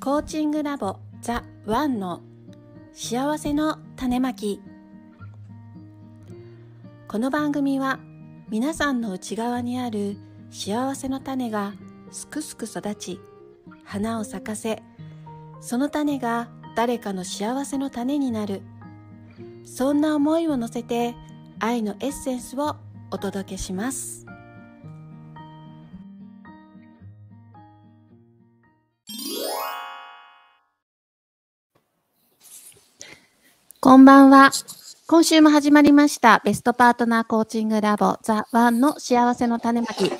コーチングラボザ・ワンの幸せの種まき。この番組は皆さんの内側にある幸せの種がすくすく育ち花を咲かせその種が誰かの幸せの種になる。そんな思いを乗せて愛のエッセンスをお届けします。こんばんは。今週も始まりましたベストパートナーコーチングラボザ・ワンの幸せの種まき。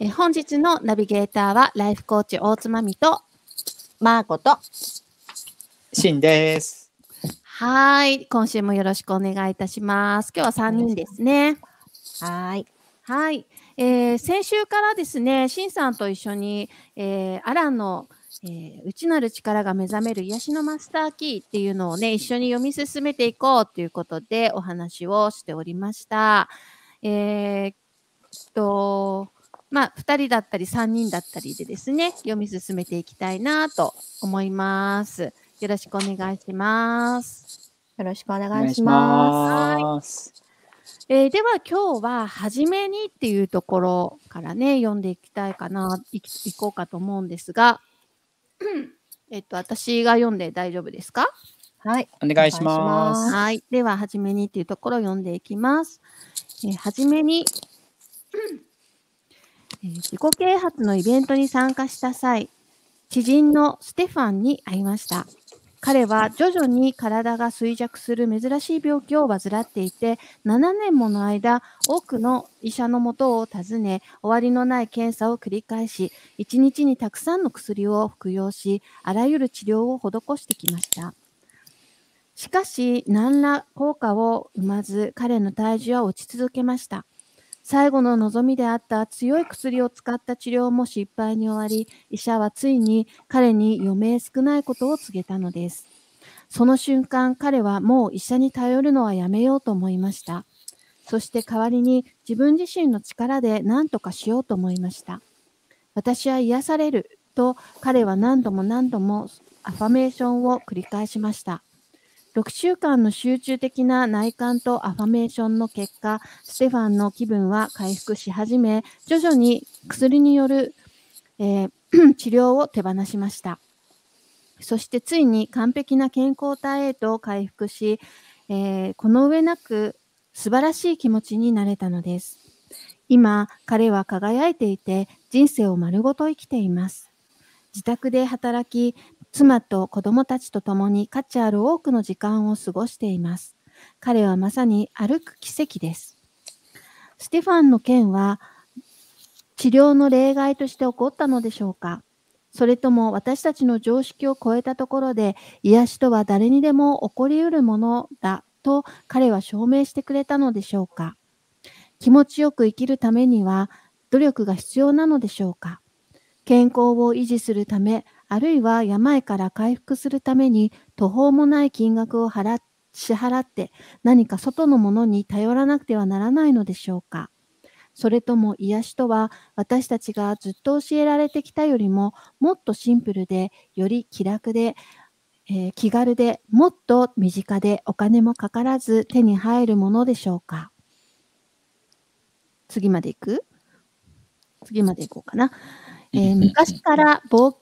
え本日のナビゲーターはライフコーチ大津まみとマーコとシンです。はい。今週もよろしくお願いいたします。今日は3人ですね。はーい。はい。えー先週からですね、シンさんと一緒に、えーアランの、えー内なる力が目覚める癒しのマスターキーっていうのをね、一緒に読み進めていこうということでお話をしておりました。えーっと、まあ、2人だったり3人だったりでですね、読み進めていきたいなと思います。よろしくお願いします。よろしくおお願いしまます。えーでは今日は「はじめに」っていうところからね読んでいきたいかないこうかと思うんですがえっと私が読んで大丈夫ですか？す。はい。お願いします。はいでは「はじめに」っていうところを読んでいきます。えーはじめに、えー自己啓発のイベントに参加した際知人のステファンに会いました。彼は徐々に体が衰弱する珍しい病気を患っていて、7年もの間、多くの医者のもとを訪ね、終わりのない検査を繰り返し、1日にたくさんの薬を服用し、あらゆる治療を施してきました。しかし、何ら効果を生まず、彼の体重は落ち続けました。最後の望みであった強い薬を使った治療も失敗に終わり、医者はついに彼に余命少ないことを告げたのです。その瞬間、彼はもう医者に頼るのはやめようと思いました。そして代わりに自分自身の力で何とかしようと思いました。私は癒されると彼は何度も何度もアファメーションを繰り返しました。6週間の集中的な内観とアファメーションの結果、ステファンの気分は回復し始め、徐々に薬による、えー 治療を手放しました。そしてついに完璧な健康体へと回復し、えーこの上なく素晴らしい気持ちになれたのです。今、彼は輝いていて人生を丸ごと生きています。自宅で働き、妻と子供たちと共に価値ある多くの時間を過ごしています。彼はまさに歩く奇跡です。ステファンの件は治療の例外として起こったのでしょうかそれとも私たちの常識を超えたところで癒しとは誰にでも起こりうるものだと彼は証明してくれたのでしょうか気持ちよく生きるためには努力が必要なのでしょうか健康を維持するためあるいは病から回復するために途方もない金額を払支払って何か外のものに頼らなくてはならないのでしょうか。それとも癒しとは私たちがずっと教えられてきたよりももっとシンプルでより気楽で、えー気軽でもっと身近でお金もかからず手に入るものでしょうか。次までいく？次までいこうかな。えー昔から冒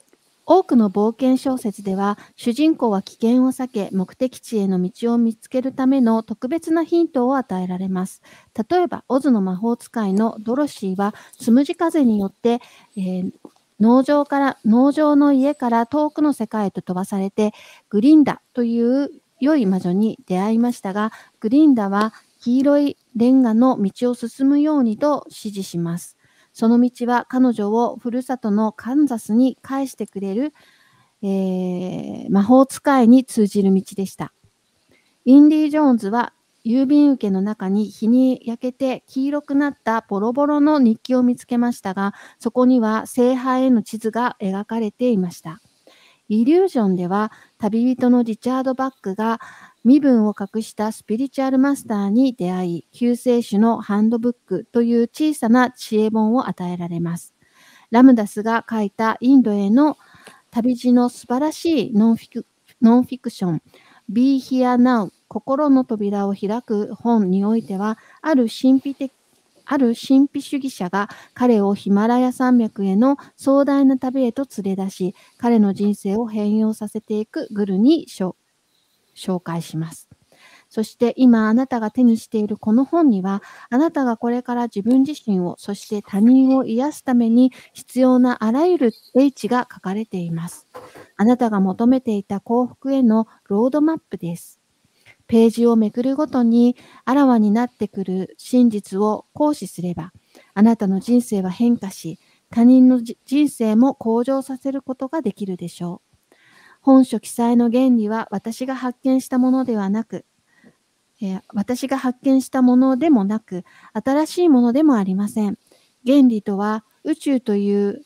多くの冒険小説では主人公は危険を避け目的地への道を見つけるための特別なヒントを与えられます。例えば、オズの魔法使いのドロシーはつむじ風によって、えー農場から農場の家から遠くの世界へと飛ばされてグリンダという良い魔女に出会いましたがグリンダは黄色いレンガの道を進むようにと指示します。その道は彼女をふるさとのカンザスに返してくれる、えー魔法使いに通じる道でした。インディ・ジョーンズは郵便受けの中に日に焼けて黄色くなったボロボロの日記を見つけましたが、そこには聖杯への地図が描かれていました。イリュージョンでは旅人のリチャード・バックが身分を隠したスピリチュアルマスターに出会い、救世主のハンドブックという小さな知恵本を与えられます。ラムダスが書いたインドへの旅路の素晴らしいノンフィクション、Be Here Now 心の扉を開く本においては、ある神秘的ある神秘主義者が彼をヒマラヤ山脈への壮大な旅へと連れ出し、彼の人生を変容させていくグルに紹紹介します。そして今あなたが手にしているこの本には、あなたがこれから自分自身を、そして他人を癒すために必要なあらゆる英知が書かれています。あなたが求めていた幸福へのロードマップです。ページをめくるごとにあらわになってくる真実を行使すれば、あなたの人生は変化し、他人の人生も向上させることができるでしょう。本書記載の原理は私が発見したものではなく、えー、私が発見したものでもなく、新しいものでもありません。原理とは宇宙という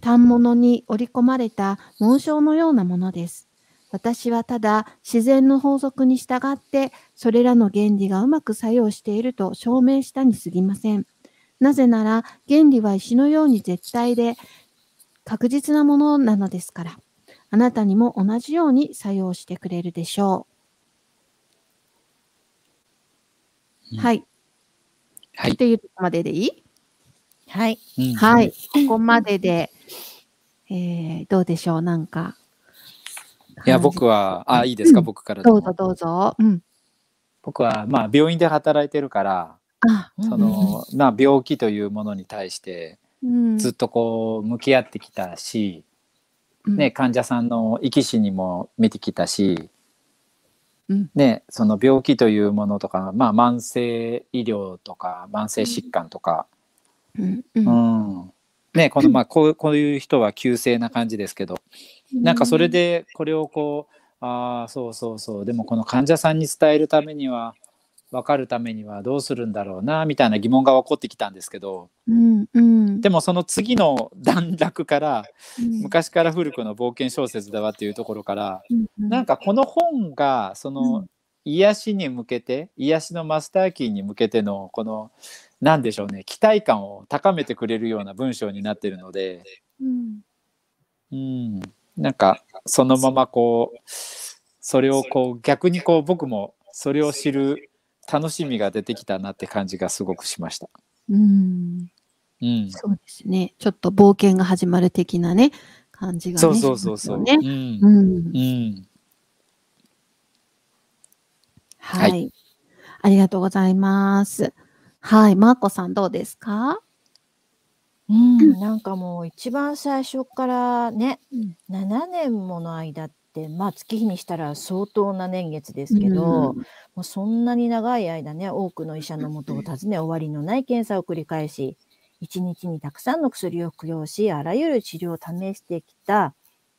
単物に織り込まれた紋章のようなものです。私はただ自然の法則に従ってそれらの原理がうまく作用していると証明したに過ぎません。なぜなら原理は石のように絶対で確実なものなのですから、あなたにも同じように作用してくれるでしょう。はい。はい。っていうとこまででいい？はい。はい。ここまでで、えー、どうでしょう？なんか。いや、僕は、あ、いいですか、僕からどうぞどうぞ。うん。僕は、まあ、病院で働いてるから、あその、まあ、病気というものに対して、ずっとこう、向き合ってきたし、ね、患者さんの生き死にも見てきたし、ね、その病気というものとか、まあ、慢性医療とか慢性疾患とか、うん。うん。ね、このまあこうこういう人は急性な感じですけど、なんかそれでこれをこうああそうそうそう。でもこの患者さんに伝えるためには分かるためにはどうするんだろうなみたいな疑問が起こってきたんですけど、うんうん、でもその次の段落から、うん、昔から古くの冒険小説だわっていうところから、うんうん、なんかこの本がその癒しに向けて癒しのマスターキーに向けてのこの何でしょうね期待感を高めてくれるような文章になってるので、うん、うん、なんかそのままこうそれをこう逆にこう僕もそれを知る楽しみが出てきたなって感じがすごくしました。うん。うん、そうですね。ちょっと冒険が始まる的なね、感じが、ね、そうそうそうそう。ね、うん。うん。うん、はい、はい。ありがとうございます。はい。マーコさんどうですか？うん、なんかもう一番最初からね、うん、7年もの間っ、まあ、月日にしたら相当な年月ですけど、うん、もうそんなに長い間ね、多くの医者のもとを訪ね、終わりのない検査を繰り返し、一日にたくさんの薬を服用し、あらゆる治療を試してきた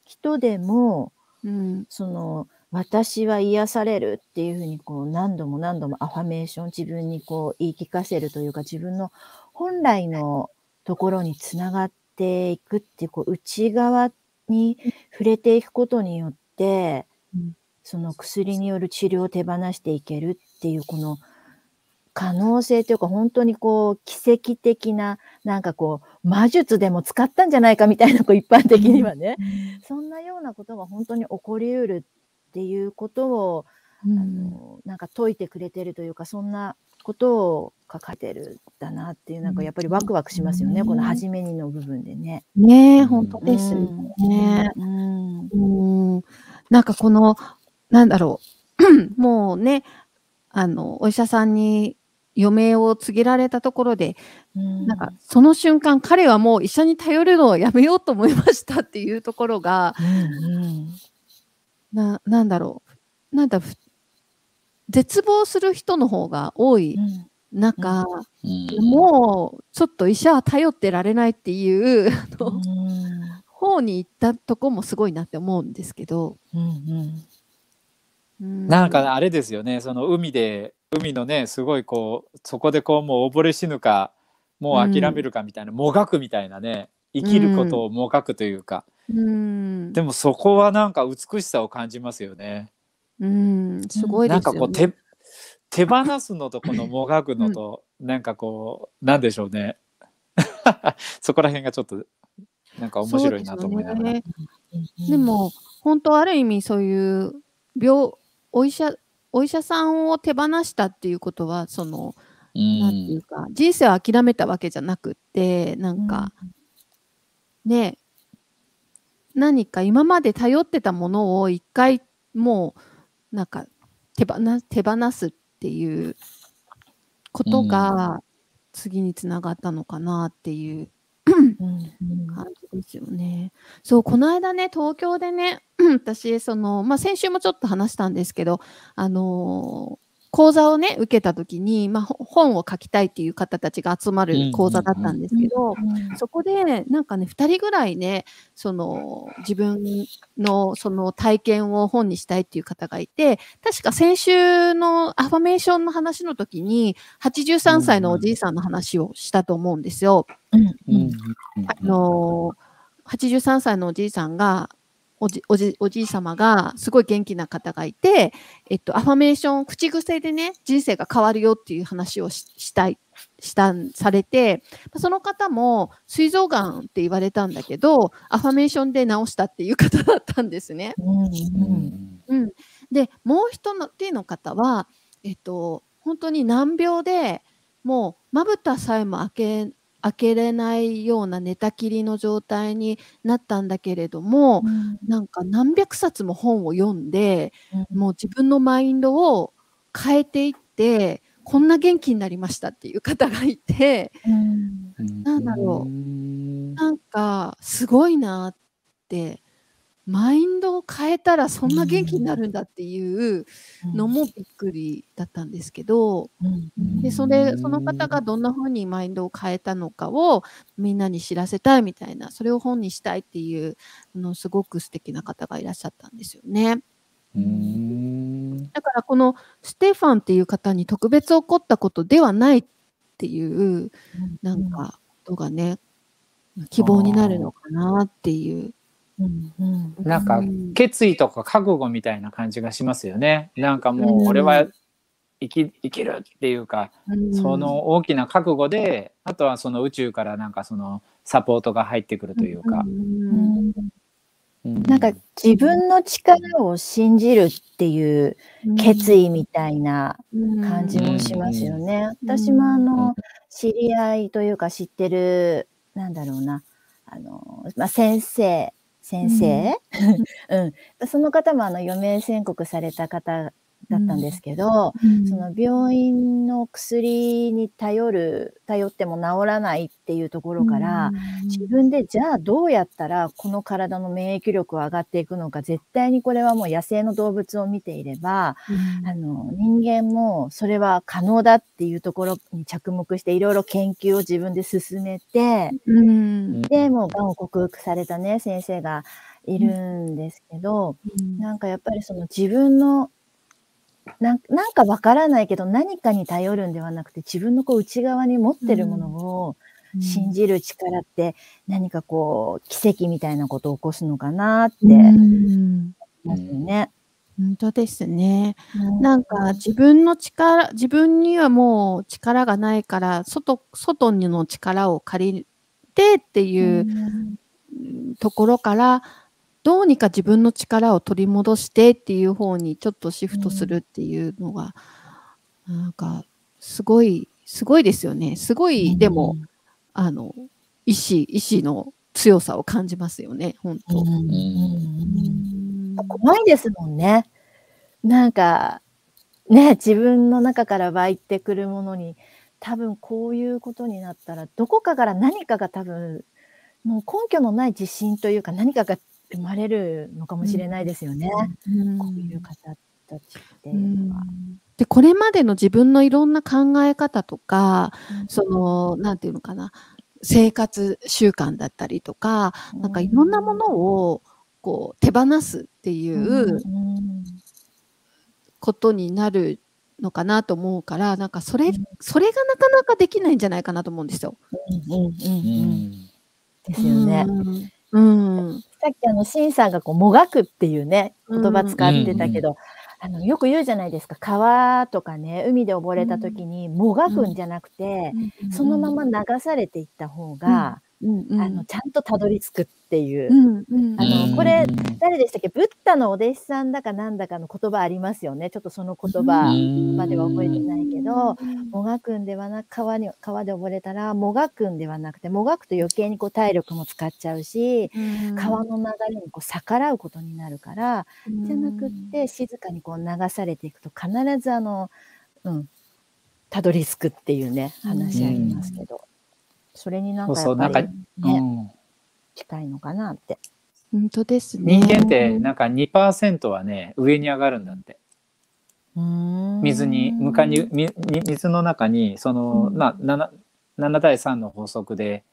人でも、うん、その、私は癒されるっていうふうにこう何度も何度もアファメーション自分にこう言い聞かせるというか自分の本来のところにつながっていくっていうこう内側に触れていくことによっ、うん、その薬による治療を手放していけるっていうこの可能性というか本当にこう奇跡的ななんかこう魔術でも使ったんじゃないかみたいなこう一般的にはね、うん、そんなようなことが本当に起こりうるっていうことを、うん、あのなんか解いてくれてるというかそんなことを書かれてるだなっていうなんかやっぱりワクワクしますよね、うん、この初めにの部分でね。ねえ本当ですね。うん、うん、なんかこのなんだろう。もうねあのお医者さんに余命を告げられたところで、うん、なんかその瞬間彼はもう医者に頼るのをやめようと思いましたっていうところが、うんうん、ななんだろう。なんだ絶望する人の方が多い中、うん、もうちょっと医者は頼ってられないっていう、うん、方に行ったとこもすごいなって思うんですけど。うんうん、なんかあれですよね。その海で海のねすごいこうそこでこうもう溺れ死ぬかもう諦めるかみたいな、もがくみたいなね生きることをもがくというか、うん、でもそこはなんか美しさを感じますよね。うん、すごいですよね。なんかこう手手放すのとこのもがくのと、うん、なんかこうなんでしょうね そこら辺がちょっとなんか面白いなと思いながら。でね、でも本当ある意味そういう病お医者お医者さんを手放したっていうことはその、うん、なんていうか人生を諦めたわけじゃなくってなんか、うん、ね何か今まで頼ってたものを一回もうなんか手放手放すっていうことが次につながったのかなっていう感じですよね。そうこの間ね東京でね 私その、まあ、先週もちょっと話したんですけどあの講座をね、受けた時に、まあ、本を書きたいっていう方たちが集まる講座だったんですけど、そこで、なんかね、2人ぐらいね、その、自分のその体験を本にしたいっていう方がいて、確か先週のアファメーションの話の時に、83歳のおじいさんの話をしたと思うんですよ。あの83歳のおじいさんが、おじおじおじい様がすごい元気な方がいて、えっと、アファメーション口癖でね人生が変わるよっていう話をしたいしたされてその方も膵臓がんって言われたんだけどアファメーションで治したっていう方だったんですね。うんうん、でもう一の手の方は、えっと、本当に難病でもうまぶたさえも開け開けれないような寝たきりの状態になったんだけれども、うん、なんか何百冊も本を読んで、うん、もう自分のマインドを変えていってこんな元気になりましたっていう方がいて、うん、なんだろう。なんかすごいなってマインドを変えたらそんな元気になるんだっていうのもびっくりだったんですけど、でそれその方がどんな風にマインドを変えたのかをみんなに知らせたいみたいなそれを本にしたいっていうのすごく素敵な方がいらっしゃったんですよね。だからこのステファンっていう方に特別起こったことではないっていうなんかことがね希望になるのかなっていう。うんうん、なんか決意とか覚悟みたいな感じがしますよね。なんかもう俺は生き生きるっていうか、うん、その大きな覚悟であとはその宇宙からなんかそのサポートが入ってくるというか。うん。うん、なんか自分の力を信じるっていう決意みたいな感じもしますよね。私もあの知り合いというか知ってるなんだろうな。あの、まあ、先生先生、うん、うん、その方もあの余命宣告された方だったんですけど、うん、その病院の薬に頼る頼っても治らないっていうところから、うん、自分でじゃあどうやったらこの体の免疫力を上がっていくのか絶対にこれはもう野生の動物を見ていれば、うん、あの人間もそれは可能だっていうところに着目していろいろ研究を自分で進めて、でもうがんを克服されたね先生がいるんですけど、なんかやっぱりその自分のなんなんかわからないけど、何かに頼るんではなくて、自分のこう内側に持ってるものを信じる力って、何かこう奇跡みたいなことを起こすのかなってますね。本当ですね。なんか自分の力自分にはもう力がないから、外外にの力を借りてっていうところから、どうにか自分の力を取り戻してっていう方にちょっとシフトするっていうのが、うん、なんかすごいすごいですよね。すごい、でもあの意志意志の強さを感じますよね。本当、うん、怖いですもんね。なんかね自分の中から湧いてくるものに多分こういうことになったらどこかから何かが多分もう根拠のない自信というか何かが生まれるのかもしれないですよね。うん、こういう方たちっていうのは。でこれまでの自分のいろんな考え方とか、うん、そのなんていうのかな。生活習慣だったりとか、うん、なんかいろんなものをこう手放すっていうことになるのかなと思うからなん。かそれ、それがなかなかできないん。じゃないかなと思うん。ですよ。ですよね。うん、さっきあの、シンさんがこう、もがくっていうね、言葉使ってたけど、うんあの、よく言うじゃないですか。川とかね、海で溺れた時に、もがくんじゃなくて、そのまま流されていった方が、うんうん、あのちゃんとたどり着くっていう、うんうん、あのこれ誰でしたっけ？ブッダのお弟子さんだかなんだかの言葉ありますよね。ちょっとその言葉までは覚えてないけどもがくんではなく川に川で溺れたらもがくんではなくてもがくと余計にこう体力も使っちゃうし川の流れにこう逆らうことになるからじゃなくって静かにこう流されていくと必ずあの、うん、たどり着くっていうね話ありますけど。それになんかやっぱり、ね、そうそううん、近いのかなって。本当ですね。人間ってなんか2%はね上に上がるんだって。水に向かに水の中にその、まあ 7, 7対3の法則で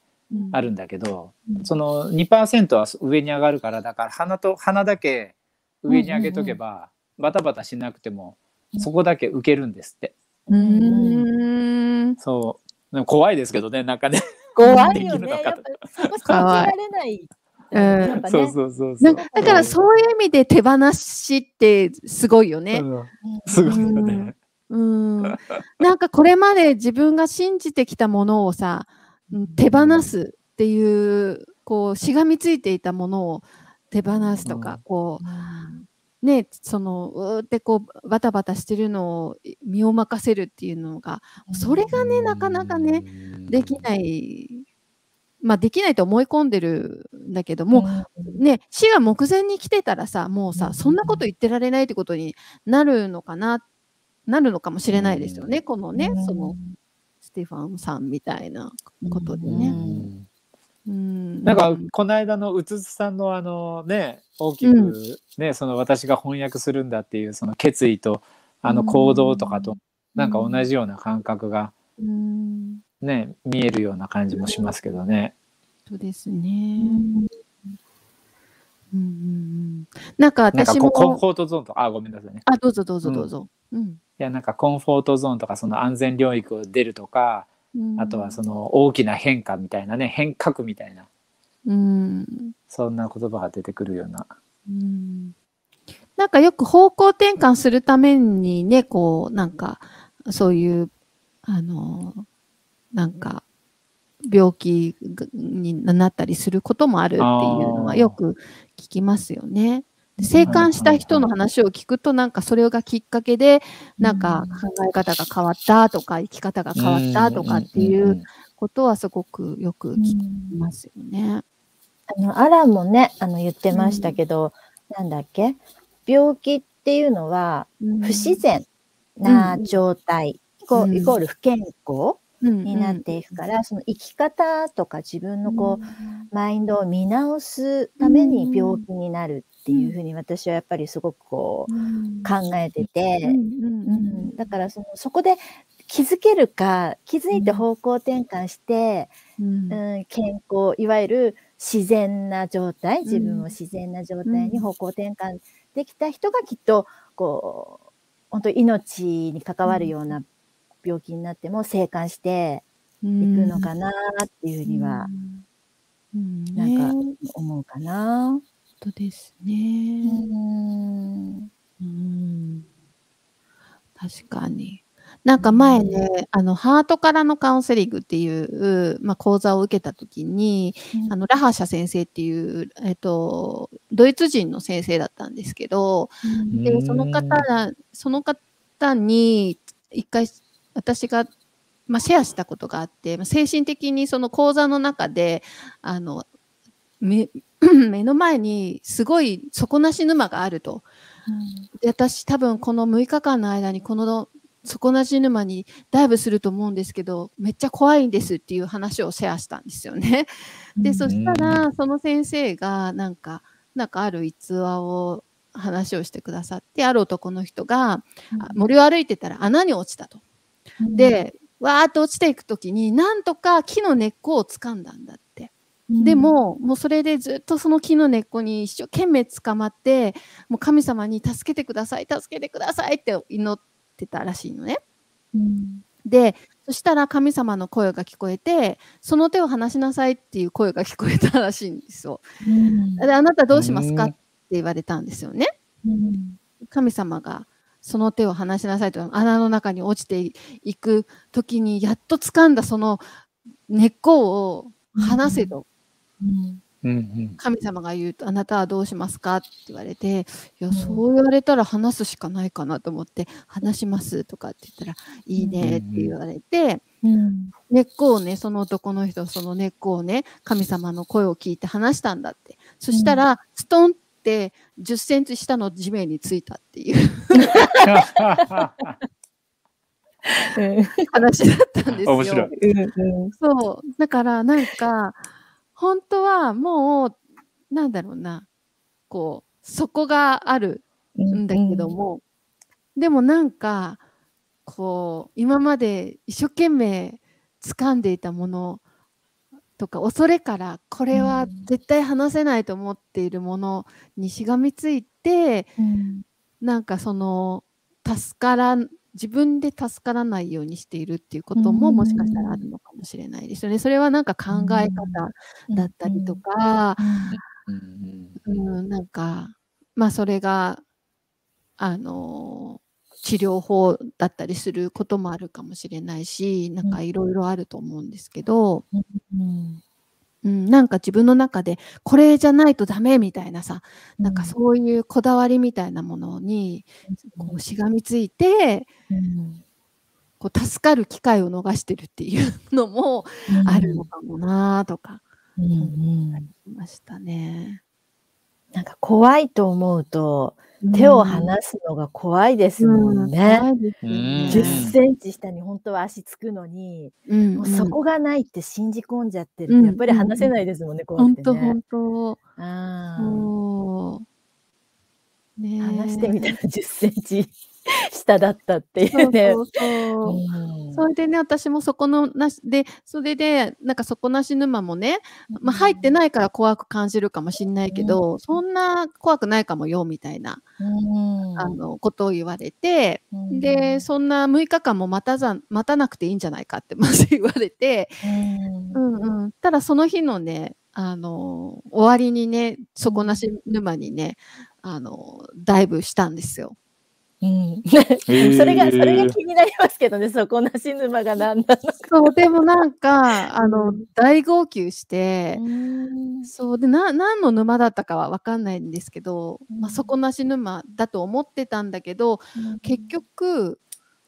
あるんだけど、うん、その2%は上に上がるからだから鼻と鼻だけ上に上げとけば、バタバタしなくてもそこだけ受けるんですって。うん。そうでも怖いですけどね、なん。かね。怖いよね。やっぱそこ信じられない。うん、そうそうそうだからそういう意味で手放しってすごいよね。すごいよね。うん、なんかこれまで自分が信じてきたものをさ手放すっていうこうしがみついていたものを手放すとか、こうね、そのうーってこうバタバタしてるのを身を任せるっていうのがそれがねなかなかねできない。まあできないと思い込んでるんだけども、ね死が目前に来てたらさもうさそんなこと言ってられないってことになるのかななるのかもしれないですよねこのねそのステファンさんみたいなことでね。うん。なんかこの間のうつつさんのあのね大きくね、うん、その私が翻訳するんだっていうその決意とあの行動とかとなんか同じような感覚がね、見えるような感じもしますけどね。そうですね。うん、なんか私も。コンフォートゾーンとあごめんなさいね。あどうぞどうぞどうぞ。うん、いやなんかコンフォートゾーンとかその安全領域を出るとか、あとはその大きな変化みたいなね変革みたいな、うん、そんな言葉が出てくるような。うん。なんかよく方向転換するためにねこうなんかそういうあのなんか病気になったりすることもあるっていうのはよく聞きますよね。生還した人の話を聞くとなんかそれがきっかけでなんか考え方が変わったとか生き方が変わったとかっていうことはすごくよく聞きますよね。あのアランもねあの言ってましたけど、うん、なんだっけ？病気っていうのは不自然な状態、イコール不健康になっていくから、その生き方とか自分のこう、マインドを見直すために病気になるっていうふうに私はやっぱりすごくこう考えてて、うんだからそのそこで気づけるか気づいて方向転換して、うん。健康いわゆる自然な状態自分を自然な状態に方向転換できた人がきっとこう本当命に関わるような病気になっても生還していくのかなっていうふうには、なんか思うかな。当ですね。うん。確かに。なんか前ね、あの、ハートからのカウンセリングっていう、まあ、講座を受けた時に、うん、あの、ラハーシャ先生っていう、えっと、ドイツ人の先生だったんですけど、うん、で、その方、その方に、一回、私が、まあ、シェアしたことがあって、精神的にその講座の中で、あの、目 目の前にすごい底なし沼があると。うん、私多分この6日間の間にこの底なし沼にダイブすると思うんですけどめっちゃ怖いんですっていう話をシェアしたんですよね。で、うん、そしたらその先生がなんかなんかある逸話を話をしてくださってある男の人が、うん、森を歩いてたら穴に落ちたと。でわーっと落ちていく時になんとか木の根っこを掴んだんだって。でも、もうそれでずっとその木の根っこに一生懸命捕まって、もう神様に助けてください、助けてくださいって祈ってたらしいのね。うん、で、そしたら神様の声が聞こえて、その手を離しなさいっていう声が聞こえたらしいんですよ。うん、で、あなたどうしますか？って言われたんですよね。うん、神様がその手を離しなさいと穴の中に落ちていく時にやっと掴んだその根っこを話せと。うん。神様が言うと、あなたはどうしますか？って言われて、いや、そう言われたら話すしかないかなと思って、話しますとかって言ったら、いいねって言われて、根っこをね、その男の人、その根っこをね、神様の声を聞いて話したんだって。そしたら、ストンって10センチ下の地面についたっていう話だったんですよ。面白い。そう。だから、なんか、本当はもう、なんだろうな、こう、底があるんだけども、うん、でもなんか、こう、今まで一生懸命掴んでいたものとか、恐れから、これは絶対話せないと思っているものにしがみついて、うん、なんかその、助から自分で助からないようにしているっていうことももしかしたらあるのかもしれないですよね。それはなんか考え方だったりとか、うん、なんか、まあそれが、あの、治療法だったりすることもあるかもしれないし、なんかいろいろあると思うんですけど、うん。うん、なんか自分の中でこれじゃないとダメみたいなさ、なんかそういうこだわりみたいなものにこうしがみついて、うん、こう助かる機会を逃してるっていうのもあるのかもなとか、うん、ありましたね。なんか怖いと思うと、手を離すのが怖いですもんね。うん、10センチ下に本当は足つくのに、うん、もうそこがないって信じ込んじゃってると、やっぱり離せないですもんね、怖くてね。本当本当。あね、話してみたら10センチ 下だったっていうね。そうそうそれでね、私もそこのなしで、それで、なんか底なし沼もね、まあ、入ってないから怖く感じるかもしんないけど、うん、そんな怖くないかもよ、みたいな、うん、あの、ことを言われて、うん、で、そんな6日間も待たざ、待たなくていいんじゃないかってまず言われて、うんうん。ただその日のね、あの、終わりにね、底なし沼にね、あの、ダイブしたんですよ。うん、それが、それが気になりますけどね、底なし沼が何なのか。そう、でもなんか、あの、大号泣して、そうで、な、何の沼だったかはわかんないんですけど、まあ、底なし沼だと思ってたんだけど、結局、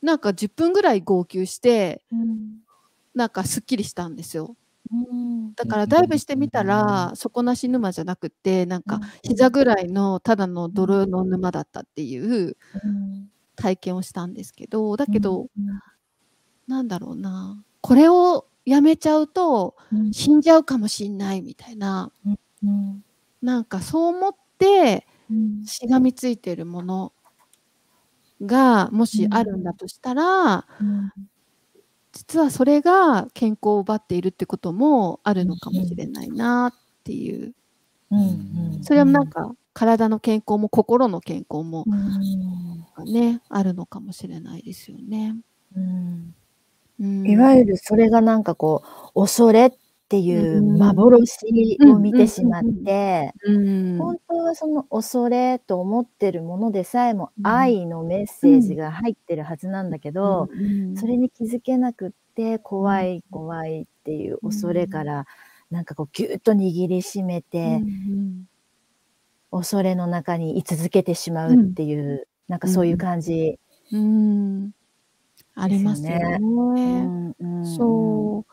なんか10分ぐらい号泣して、なんかすっきりしたんですよ。だからダイブしてみたら、底なし沼じゃなくて、なんか膝ぐらいのただの泥の沼だったっていう体験をしたんですけど、だけど、なんだろうな、これをやめちゃうと死んじゃうかもしんないみたいな、なんかそう思ってしがみついてるものがもしあるんだとしたら、実はそれが健康を奪っているってこともあるのかもしれないなっていう。うんうん、それはなんか体の健康も心の健康も、ね、あるのかもしれないですよね。うん、いわゆるそれがなんかこう恐れっっていう幻を見てしまって、本当はその恐れと思ってるものでさえも愛のメッセージが入ってるはずなんだけど、それに気づけなくって怖い怖いっていう恐れからなんかこうギュッと握りしめて、恐れの中に居続けてしまうっていう、なんかそういう感じ、ありますね。そう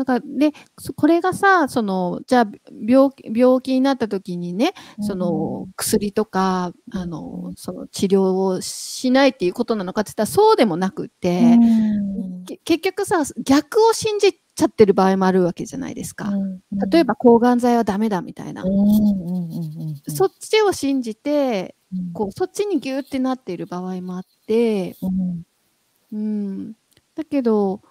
なんか、で、これがさ、その、じゃあ、病病気になった時にね、その、薬とか、あの、その治療をしないっていうことなのかって言ったらそうでもなくて、結局さ、逆を信じちゃってる場合もあるわけじゃないですか。例えば、抗がん剤はダメだみたいな。そっちを信じて、こう、そっちにギューってなっている場合もあって、うん。だけど、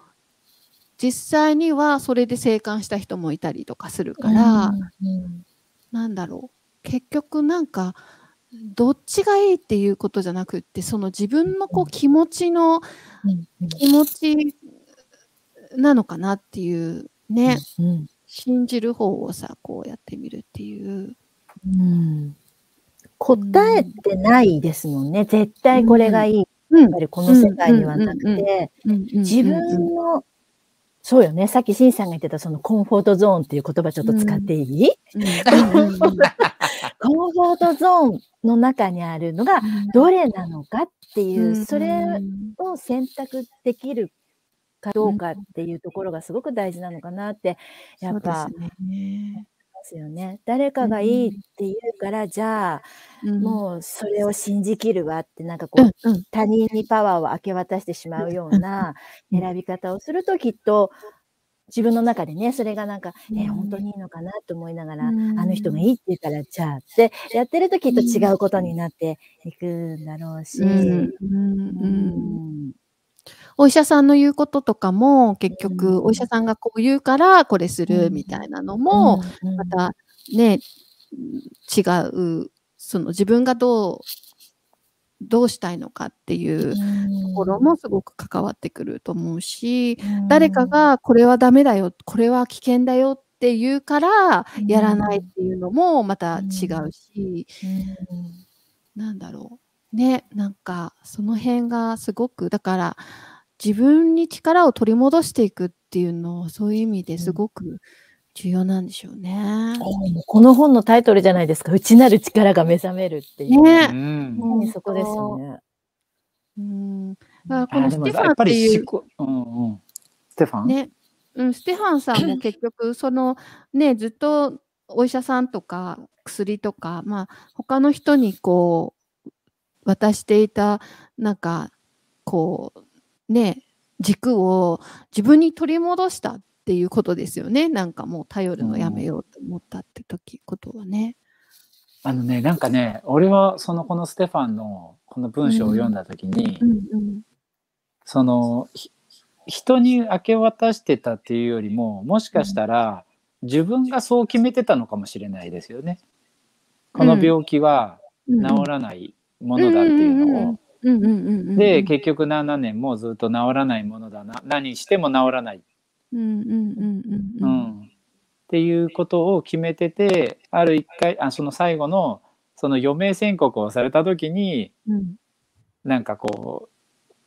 実際にはそれで生還した人もいたりとかするから、うんうん、なんだろう。結局なんかどっちがいいっていうことじゃなくってその自分のこう気持ちの、気持ちなのかなっていうね、うんうん、信じる方をさこうやってみるっていう。うん。答えてないですもんね、絶対これがいい、やっぱりこの世界にはなくて、自分のそうよね。さっきしんさんが言ってたそのコンフォートゾーンっていう言葉ちょっと使っていい、うん。うん、コンフォートゾーンの中にあるのがどれなのかっていう、それを選択できるかどうかっていうところがすごく大事なのかなって、やっぱ、ますよね。誰かがいいって言うから、じゃあ、うん、もうそれを信じきるわって、なんかこう、うんうん、他人にパワーを明け渡してしまうような選び方をすると、きっと、自分の中でね、それがなんか、えー、本当にいいのかなと思いながら、あの人がいいって言うから、じゃあってやってるときっと違うことになっていくんだろうし。うんお医者さんの言うこととかも結局お医者さんがこう言うからこれするみたいなのもまたね違うその自分がどうどうしたいのかっていうところもすごく関わってくると思うし誰かがこれはダメだよこれは危険だよって言うからやらないっていうのもまた違うしなんだろう。ねなんかその辺がすごくだから自分に力を取り戻していくっていうのはそういう意味ですごく重要なんでしょうね。この本のタイトルじゃないですか。内なる力が目覚めるっていう。ね。うん、そこですよね。うん。だからこのステファンっていう。うんうん、ステファン？ね。うん、ステファンさんも 結局そのねずっとお医者さんとか薬とかまあ他の人にこう渡していたなんかこうね、軸を自分に取り戻したっていうことですよね。なんかもう頼るのやめようと思ったって時、ことはね。あのね、なんかね、俺はそのこのステファンのこの文章を読んだ時に、うんうんうん、その人に明け渡してたっていうよりも、もしかしたら自分がそう決めてたのかもしれないですよね。この病気は治らないものだっていうのをで結局7年もずっと治らないものだな。何しても治らない。っていうことを決めててある一回あその最後のその余命宣告をされた時に、うん、なんかこ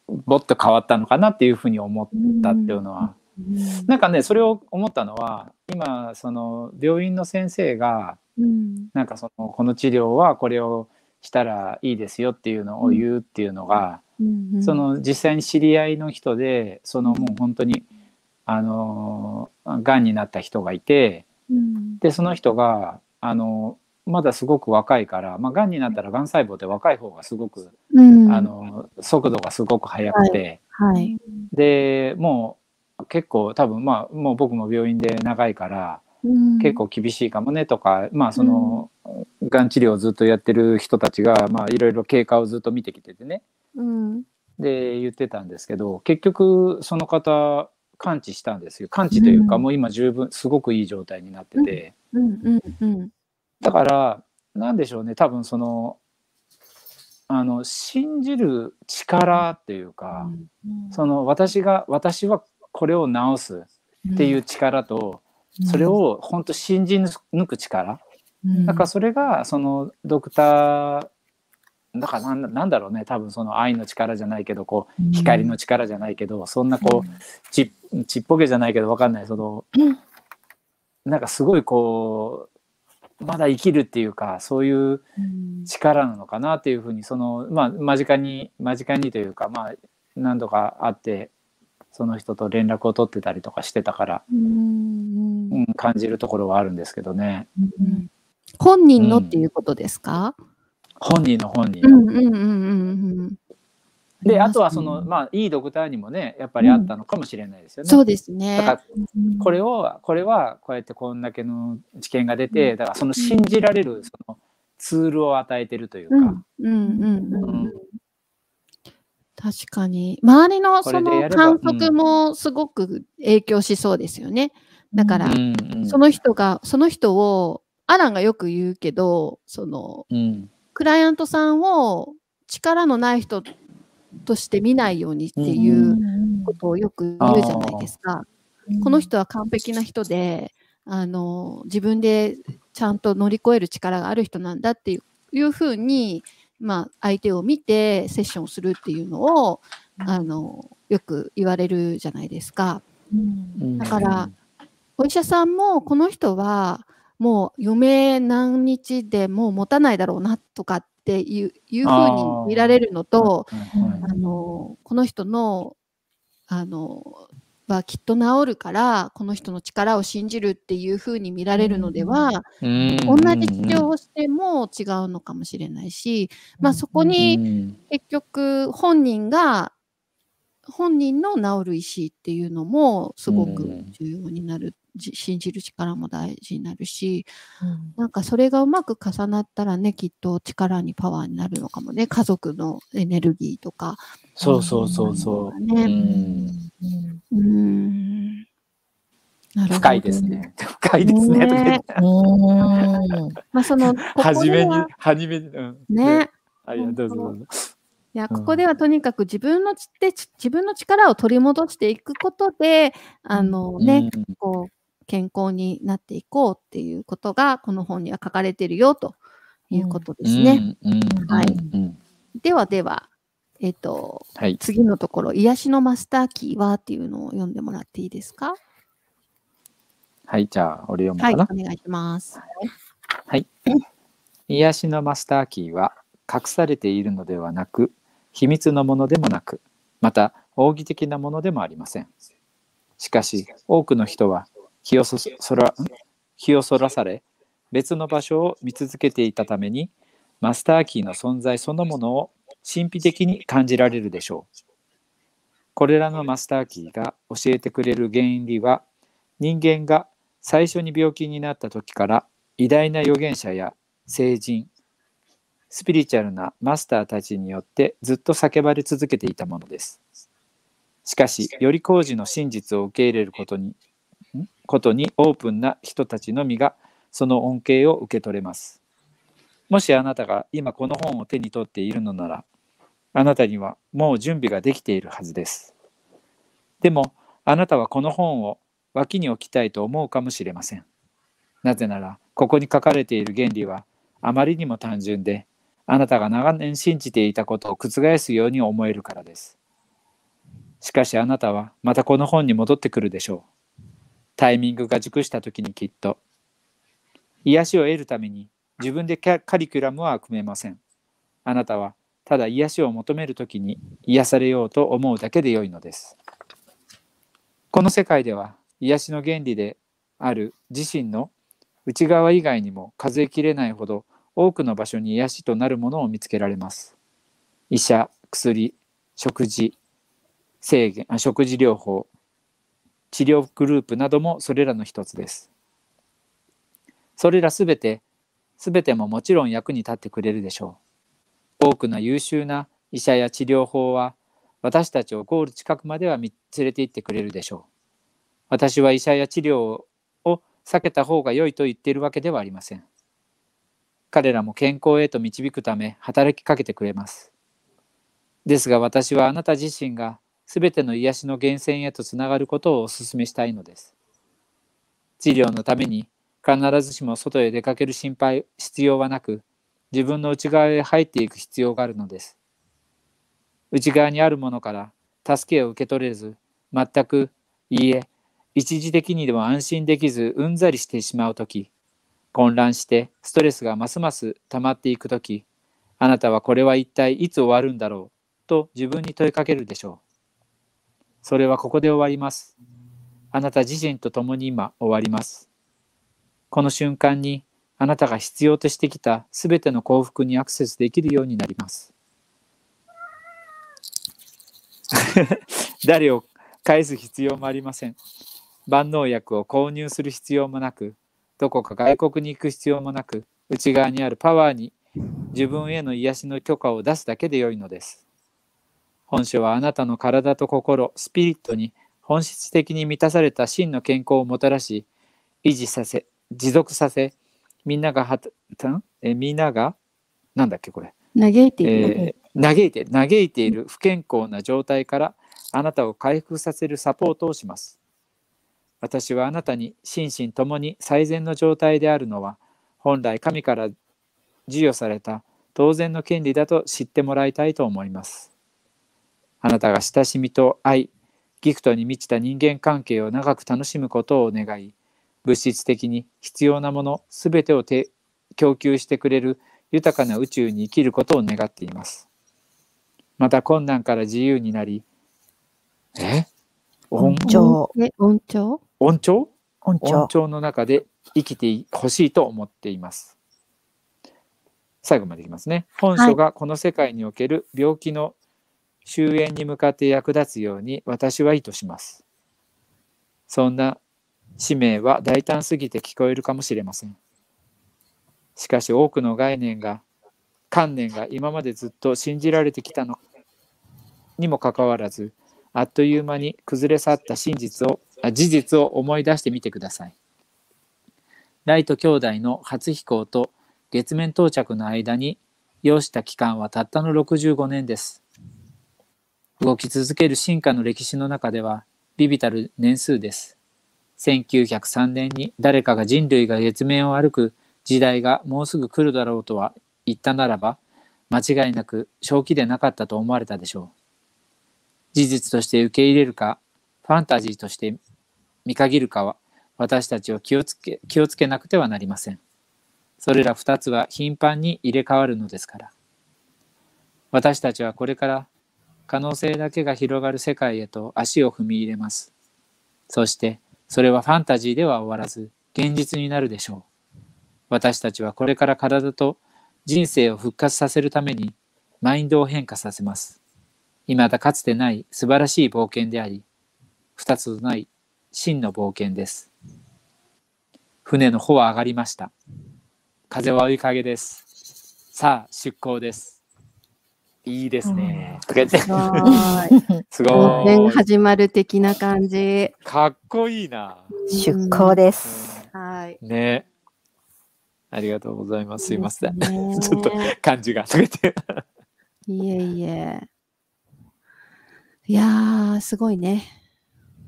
うぼっと変わったのかなっていうふうに思ったっていうのは、うん、なんかねそれを思ったのは今その病院の先生が、うん、なんかそのこの治療はこれをしたらいいですよっていうのを言うっていうのが、うん、その実際に知り合いの人でそのもう本当にあのがんになった人がいて、うん、でその人があのまだすごく若いから、まあ、がんになったらがん細胞って若い方がすごく、うん、あの速度がすごく速くて、はい。はい、でもう結構多分まあもう僕も病院で長いから、結構厳しいかもねとかまあその、がん治療をずっとやってる人たちがまあいろいろ経過をずっと見てきててね、うん、で言ってたんですけど結局その方完治したんですよ。完治というか、もう今十分すごくいい状態になってて、だからなんでしょうね。多分そのあの信じる力っていうか、その私が私はこれを治すっていう力と、それを本当信じ抜く力、うん、だからそれがそのドクターだからなんなんだろうね。多分その愛の力じゃないけどこう光の力じゃないけど、そんなこうちちっぽけじゃないけど分かんないその、なんかすごいこうまだ生きるっていうかそういう力なのかなっていうふうにそのまあ間近に間近にというかまあ何度か会ってその人と連絡を取ってたりとかしてたから、うん、うん、感じるところはあるんですけどね。うん、本人のっていうことですか、本人の本人。の。であとはそのまあいいドクターにもねやっぱりあったのかもしれないですよね。そうですね。だからこれをこれはこうやってこんだけの知見が出てだからその信じられるそのツールを与えてるというか。うんうん。うん確かに。周りのその観測もすごく影響しそうですよね。だから、その人が、その人を、アランがよく言うけど、その、うん、クライアントさんを力のない人として見ないようにっていうことをよく言うじゃないですか。この人は完璧な人で、あの、自分でちゃんと乗り越える力がある人なんだっていうふうに、まあ、相手を見てセッションをするっていうのをあのよく言われるじゃないですか。だから、お医者さんもこの人はもう余命何日でもう持たないだろうなとかっていういうふうに見られるのと、あのこの人のあのはきっと治るからこの人の力を信じるっていうふうに見られるのでは、同じ治療をしても違うのかもしれないし、まあ、そこに結局本人が本人の治る意思っていうのもすごく重要になる、信じる力も大事になるし、うん、なんかそれがうまく重なったらねきっと力にパワーになるのかもね。家族のエネルギーとか。そうそうそうそう。ね、うん、うん。深いですね。深いですね。ね。まあその 初めに初めに、うん、ね。ありがとうございます。いや、ここではとにかく自分のちで自分の力を取り戻していくことで、あのね、こう、健康になっていこうっていうことが、この本には書かれているよということですね。はい。ではでは、えっ、ー、と、はい、次のところ、癒しのマスターキーはっていうのを読んでもらっていいですか？はい、じゃあ、俺読むかな。はい、お願いします。はい。癒しのマスターキーは、隠されているのではなく、秘密のものでもなく、また奥義的なものでもありません。しかし、多くの人は気をそら気をそらされ、別の場所を見続けていたために、マスターキーの存在そのものを神秘的に感じられるでしょう。これらのマスターキーが教えてくれる原理は、人間が最初に病気になった時から偉大な預言者や聖人、スピリチュアルなマスターたちによってずっと叫ばれ続けていたものです。しかし、より工事の真実を受け入れることにことにオープンな人たちのみがその恩恵を受け取れます。もしあなたが今この本を手に取っているのなら、あなたにはもう準備ができているはずです。でも、あなたはこの本を脇に置きたいと思うかもしれません。なぜなら、ここに書かれている原理はあまりにも単純で、あなたが長年信じていたことを覆すように思えるからです。しかしあなたはまたこの本に戻ってくるでしょう。タイミングが熟した時にきっと。癒しを得るために自分でカリキュラムは組めません。あなたはただ癒しを求める時に癒されようと思うだけでよいのです。この世界では癒しの原理である自身の内側以外にも数えきれないほど多くの場所に癒しとなるものを見つけられます。医者、薬、食事、制限食事療法、治療グループなどもそれらの一つです。それらすべて、すべてももちろん役に立ってくれるでしょう。多くの優秀な医者や治療法は私たちをゴール近くまでは連れて行ってくれるでしょう。私は医者や治療を避けた方が良いと言っているわけではありません。彼らも健康へと導くため働きかけてくれます。ですが私はあなた自身が全ての癒しの源泉へとつながることをお勧めしたいのです。治療のために必ずしも外へ出かける心配、必要はなく、自分の内側へ入っていく必要があるのです。内側にあるものから助けを受け取れず、全く、いいえ、一時的にでも安心できずうんざりしてしまうとき、混乱してストレスがますます溜まっていくとき、あなたはこれは一体いつ終わるんだろうと自分に問いかけるでしょう。それはここで終わります。あなた自身と共に今終わります。この瞬間にあなたが必要としてきたすべての幸福にアクセスできるようになります。誰を返す必要もありません。万能薬を購入する必要もなく、どこか外国に行く必要もなく、内側にあるパワーに自分への癒しの許可を出すだけでよいのです。本書はあなたの体と心、スピリットに本質的に満たされた真の健康をもたらし、維持させ、持続させ、みんながはたえみんなが、なんだっけこれ。嘆いている、えー、嘆いて、嘆いている不健康な状態からあなたを回復させるサポートをします。私はあなたに心身ともに最善の状態であるのは本来神から授与された当然の権利だと知ってもらいたいと思います。あなたが親しみと愛、ギフトに満ちた人間関係を長く楽しむことを願い物質的に必要なもの全てを供給してくれる豊かな宇宙に生きることを願っています。また困難から自由になりえ？音調音調音調音調の中で生きてほしいと思っています。最後までいきますね。本書がこの世界における病気の終焉に向かって役立つように私は意図します。そんな使命は大胆すぎて聞こえるかもしれません。しかし多くの概念が観念が今までずっと信じられてきたのにもかかわらずあっという間に崩れ去った真実を事実を思い出してみてください。ライト兄弟の初飛行と月面到着の間に要した期間はたったの65年です。動き続ける進化の歴史の中ではビビたる年数です。1903年に誰かが人類が月面を歩く時代がもうすぐ来るだろうとは言ったならば間違いなく正気でなかったと思われたでしょう。事実として受け入れるかファンタジーとして見限るかは私たちは気をつけ気をつけなくてはなりません。それら2つは頻繁に入れ替わるのですから。私たちはこれから可能性だけが広がる世界へと足を踏み入れます。そしてそれはファンタジーでは終わらず現実になるでしょう。私たちはこれから体と人生を復活させるためにマインドを変化させます。未だかつてない素晴らしい冒険であり二つとない真の冒険です。船の帆は上がりました。風は追いかげです。さあ出港です。いいですね。とか言って。すごい。すごい。始まる的な感じ。かっこいいな。出航です。はい。ね。ありがとうございます。すいません。ちょっと感じが。いえいえ。いやすごいね。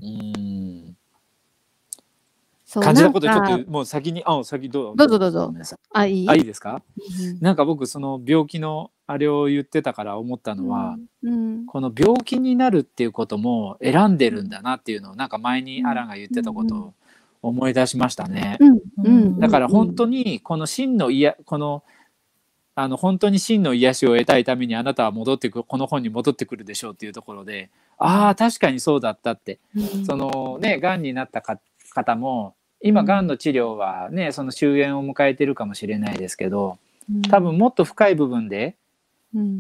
うん。感じたことちょっともう先にあ先どうどうぞどうぞ。あいい？あいいですか、うん、なんか僕その病気のあれを言ってたから思ったのは、うんうん、この病気になるっていうことも選んでるんだなっていうのをなんか前にアランが言ってたことを思い出しましたね。だから本当にこの真のいやこのあの本当に真の癒しを得たいためにあなたは戻ってくこの本に戻ってくるでしょうっていうところでああ確かにそうだったって、そのねがんになった方も今がん。の治療はねその終焉を迎えてるかもしれないですけど多分もっと深い部分で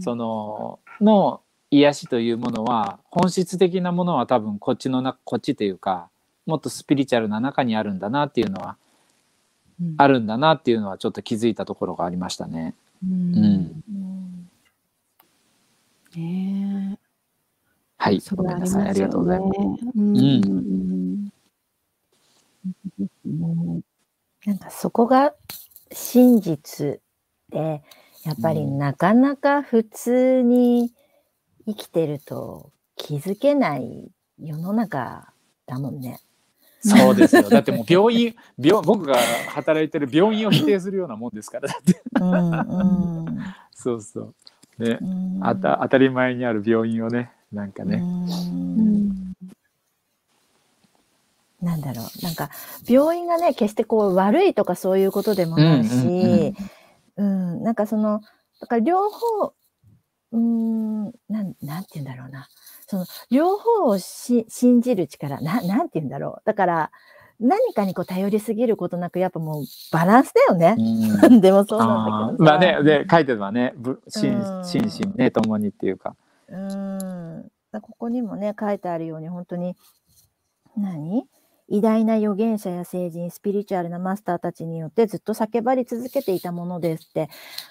そのの癒しというものは本質的なものは多分こっちのなこっちというかもっとスピリチュアルな中にあるんだなっていうのは、うん、あるんだなっていうのはちょっと気づいたところがありましたね。うん。うん、え。はい、ごめんなさい、ありがとうございます。うん。なんかそこが真実で、やっぱりなかなか普通に生きてると気づけない世の中だもんね。そうですよ。だってもう 病院、病僕が働いてる病院を否定するようなもんですから。だって。うんうん、そうそう。ね、あた当たり前にある病院をね、なんかね。なんだろう、なんか病院がね、決してこう悪いとかそういうことでもないし、うんうんなんかその、だから両方、うん、なん、なんて言うんだろうな。その、両方をし信じる力、な、なんて言うんだろう。だから、何かにこう頼りすぎることなく、やっぱもうバランスだよね。うん、でもそうなんだけどまあね、で、書いてるのはね、心身ね、ともにっていうか。うん。ここにもね、書いてあるように、本当に、何？偉大な預言者や聖人、スピリチュアルなマスターたちによってずっと叫ばれ続けていたものですって、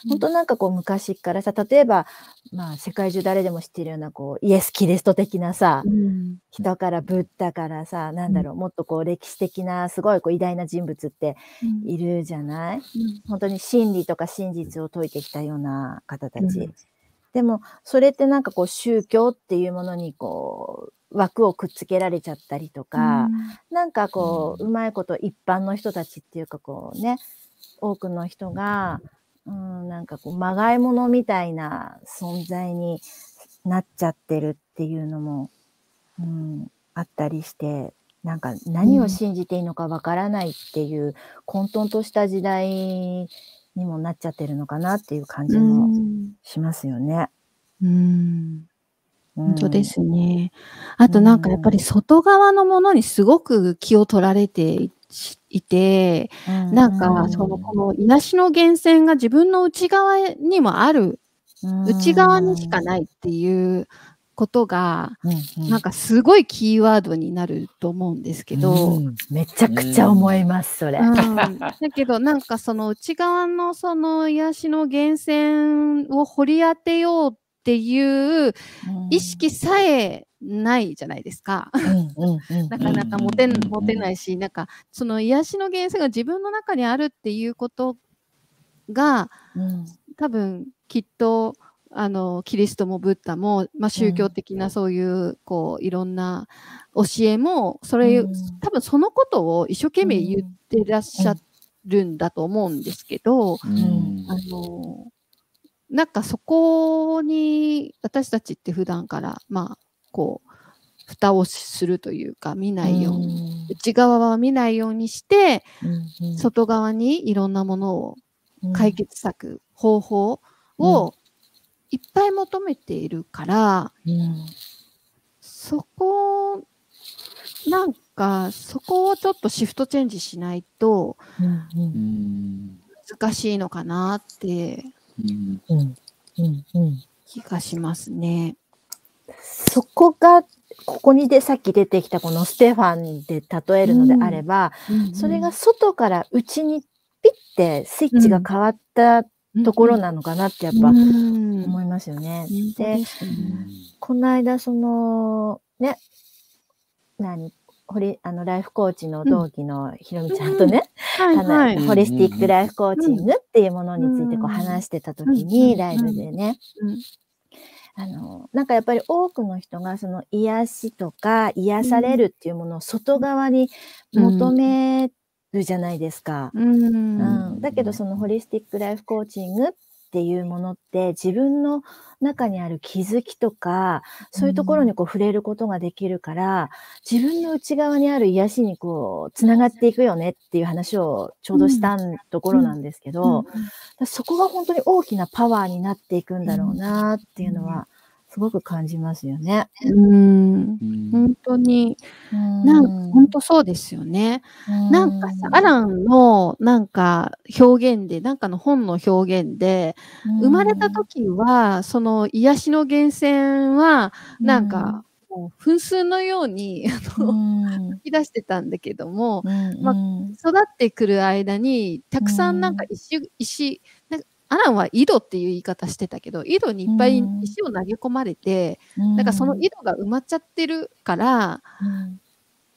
本当なんかこう昔からさ、例えば、まあ世界中誰でも知ってるようなこうイエス・キリスト的なさ、うん、人からブッダからさ、なんだろう、もっとこう歴史的なすごいこう偉大な人物っているじゃない、うん、本当に真理とか真実を説いてきたような方たち。でも、それってなんかこう宗教っていうものにこう、枠をくっつけられちゃったりとか、うん、なんかこう、うまいこと一般の人たちっていうかこうね、多くの人が、うん、なんかこう、まがいものみたいな存在になっちゃってるっていうのも、うん、あったりしてなんか何を信じていいのかわからないっていう混沌とした時代にもなっちゃってるのかなっていう感じもしますよね。うん、本当ですね。あとなんかやっぱり外側のものにすごく気を取られていて、なんかそのこの癒しの源泉が自分の内側にもある、内側にしかないっていうことが、なんかすごいキーワードになると思うんですけど、うん、めちゃくちゃ思います、それ、うん、だけどなんかその内側のその癒しの源泉を掘り当てようっていう意識さえないじゃないですか。なかなか持て持てないし、なんかその癒しの源泉が自分の中にあるっていうことが、多分きっとあのキリストもブッダも、まあ、宗教的なそういう、こういろんな教えもそれ、うん、多分そのことを一生懸命言ってらっしゃるんだと思うんですけど、うん、あのなんかそこに私たちって普段からまあこう蓋をするというか見ないように、内側は見ないようにして、外側にいろんなものを解決策、方法をいっぱい求めているから、うん、そこなんかそこをちょっとシフトチェンジしないと難しいのかなって気がしますね。そこがここにでさっき出てきたこのステファンで例えるのであれば、うんうんうん、それが外から内にピッてスイッチが変わったところなのかなってやっぱ思いますよね。で、この間そのね、何？ホリあのライフコーチの同期のひろみちゃんとね、あのホリスティックライフコーチングっていうものについてこう話してた時に、ライブでね、あのなんかやっぱり多くの人がその癒しとか癒されるっていうものを外側に求めるじゃないですか。うん、うん、だけどそのホリスティックライフコーチングっていうものって自分の中にある気づきとかそういうところにこう触れることができるから、自分の内側にある癒しにこうつながっていくよねっていう話をちょうどしたところなんですけど、そこが本当に大きなパワーになっていくんだろうなっていうのはすごく感じますよね。うん、本当に、なん本当そうですよね。なんかさ、アランのなんか表現で、なんかの本の表現で、生まれた時は、その癒しの源泉は、なんか、もう噴水のようにあの、吹き出してたんだけども、まあ、育ってくる間にたくさんなんか石石アランは井戸っていう言い方してたけど井戸にいっぱい石を投げ込まれて、うん、なんかその井戸が埋まっちゃってるから、うん、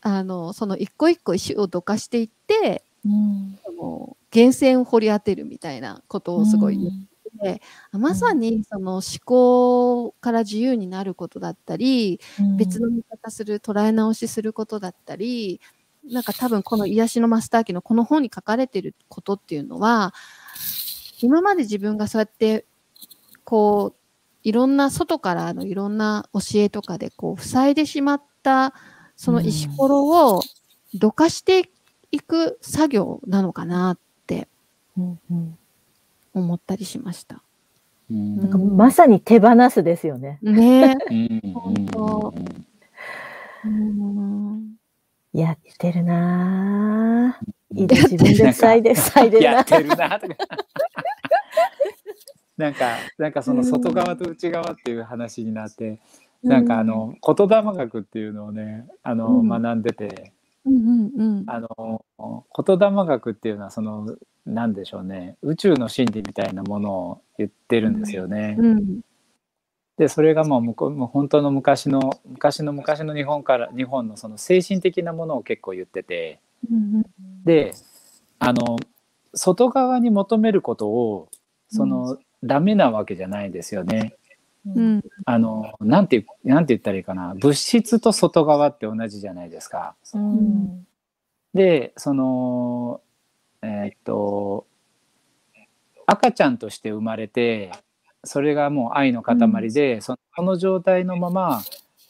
あのその一個一個石をどかしていって、うん、その源泉を掘り当てるみたいなことをすごい言って。まさにその思考から自由になることだったり、別の見方する捉え直しすることだったりなんか多分この癒しのマスター機のこの本に書かれてることっていうのは今まで自分がそうやってこういろんな外からのいろんな教えとかでこう塞いでしまったその石ころをどかしていく作業なのかなって思ったりしました。なんかまさに手放すですよね。ね。本当。やってるなぁ。自分で塞いで塞いでやってるなとか。なんかなんかその外側と内側っていう話になって、うん、なんかあの言霊学っていうのをねあの、うん、学んでて、うんうんうん、あの言霊学っていうのはそのなんでしょうね。宇宙の真理みたいなものを言ってるんですよね。うん、でそれがもうもう本当の昔の昔の昔の日本から日本のその精神的なものを結構言ってて、うんうん、であの外側に求めることをその、ダメなわけじゃないですよね。うん、あのなんてなんて言ったらいいかな。物質と外側って同じじゃないですか。うん、でそのえー、っと赤ちゃんとして生まれてそれがもう愛の塊で、うん、その状態のまま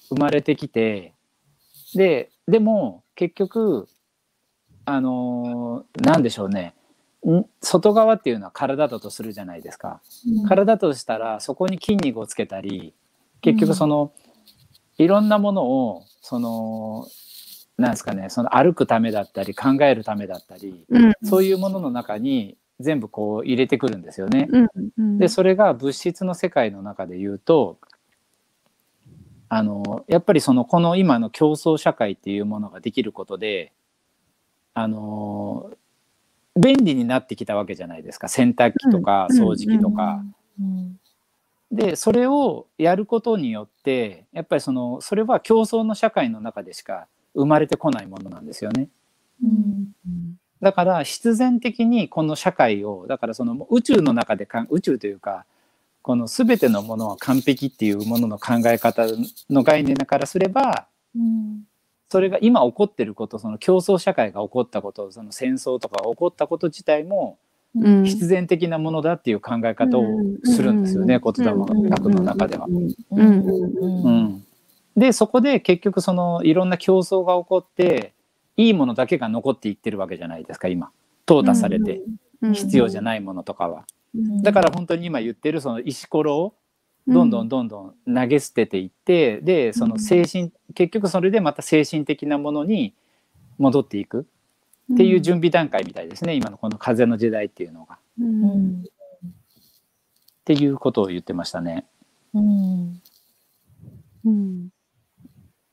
生まれてきてででも結局あの何でしょうね。外側っていうのは体だとするじゃないですか、うん、体としたらそこに筋肉をつけたり結局その、うん、いろんなものをそのなんですかねその歩くためだったり考えるためだったり、うん、そういうものの中に全部こう入れてくるんですよね。でそれが物質の世界の中で言うとあのやっぱりそのこの今の競争社会っていうものができることであの便利になってきたわけじゃないですか。洗濯機とか掃除機とか。でそれをやることによってやっぱりそのそれは競争の社会の中でしか生まれてこないものなんですよね。うん。だから必然的にこの社会をだからその宇宙の中でか宇宙というかこの全てのものは完璧っていうものの考え方の概念からすれば、うん、それが今起こってることその競争社会が起こったことその戦争とか起こったこと自体も必然的なものだっていう考え方をするんですよね、言霊学の中では。でそこで結局そのいろんな競争が起こっていいものだけが残っていってるわけじゃないですか今。淘汰されて、必要じゃないものとかは。だから本当に今言ってるその石ころをどんどんどんどん投げ捨てていって、でその精神結局それでまた精神的なものに戻っていくっていう準備段階みたいですね、今のこの風の時代っていうのが。うん、っていうことを言ってましたね。うん、うん。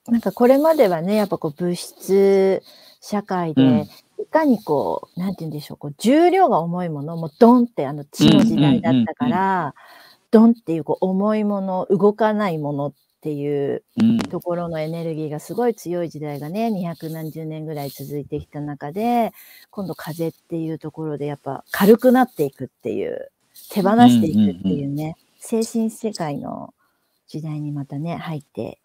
なんかこれまではね、やっぱこう物質社会で、いかにこう、なんて言うんでしょう、こう重量が重いもの、もうドンってあの地の時代だったから、ドンっていうこう重いもの、動かないものっていうところのエネルギーがすごい強い時代がね、200何十年ぐらい続いてきた中で、今度風っていうところでやっぱ軽くなっていくっていう、手放していくっていうね、精神世界の時代にまたね、入って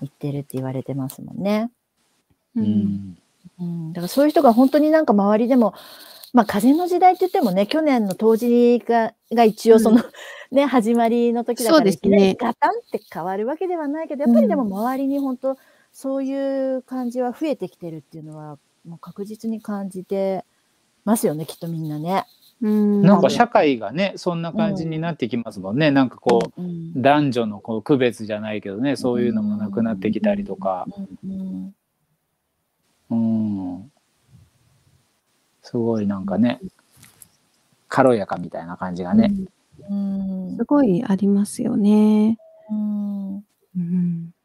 言ってるって言われてますもんね。うん。うん、だからそういう人が本当になんか周りでも、まあ風の時代って言ってもね、去年の冬至がが一応その、うん、ね、始まりの時だからいきなりガタンって変わるわけではないけど、やっぱりでも周りに本当、そういう感じは増えてきてるっていうのは、もう確実に感じてますよね、きっとみんなね。なんか社会がねそんな感じになってきますもんね、うん、なんかこう、うん、男女のこう区別じゃないけどねそういうのもなくなってきたりとか、うん、うん、すごいなんかね軽やかみたいな感じがね、すごいありますよね。うん。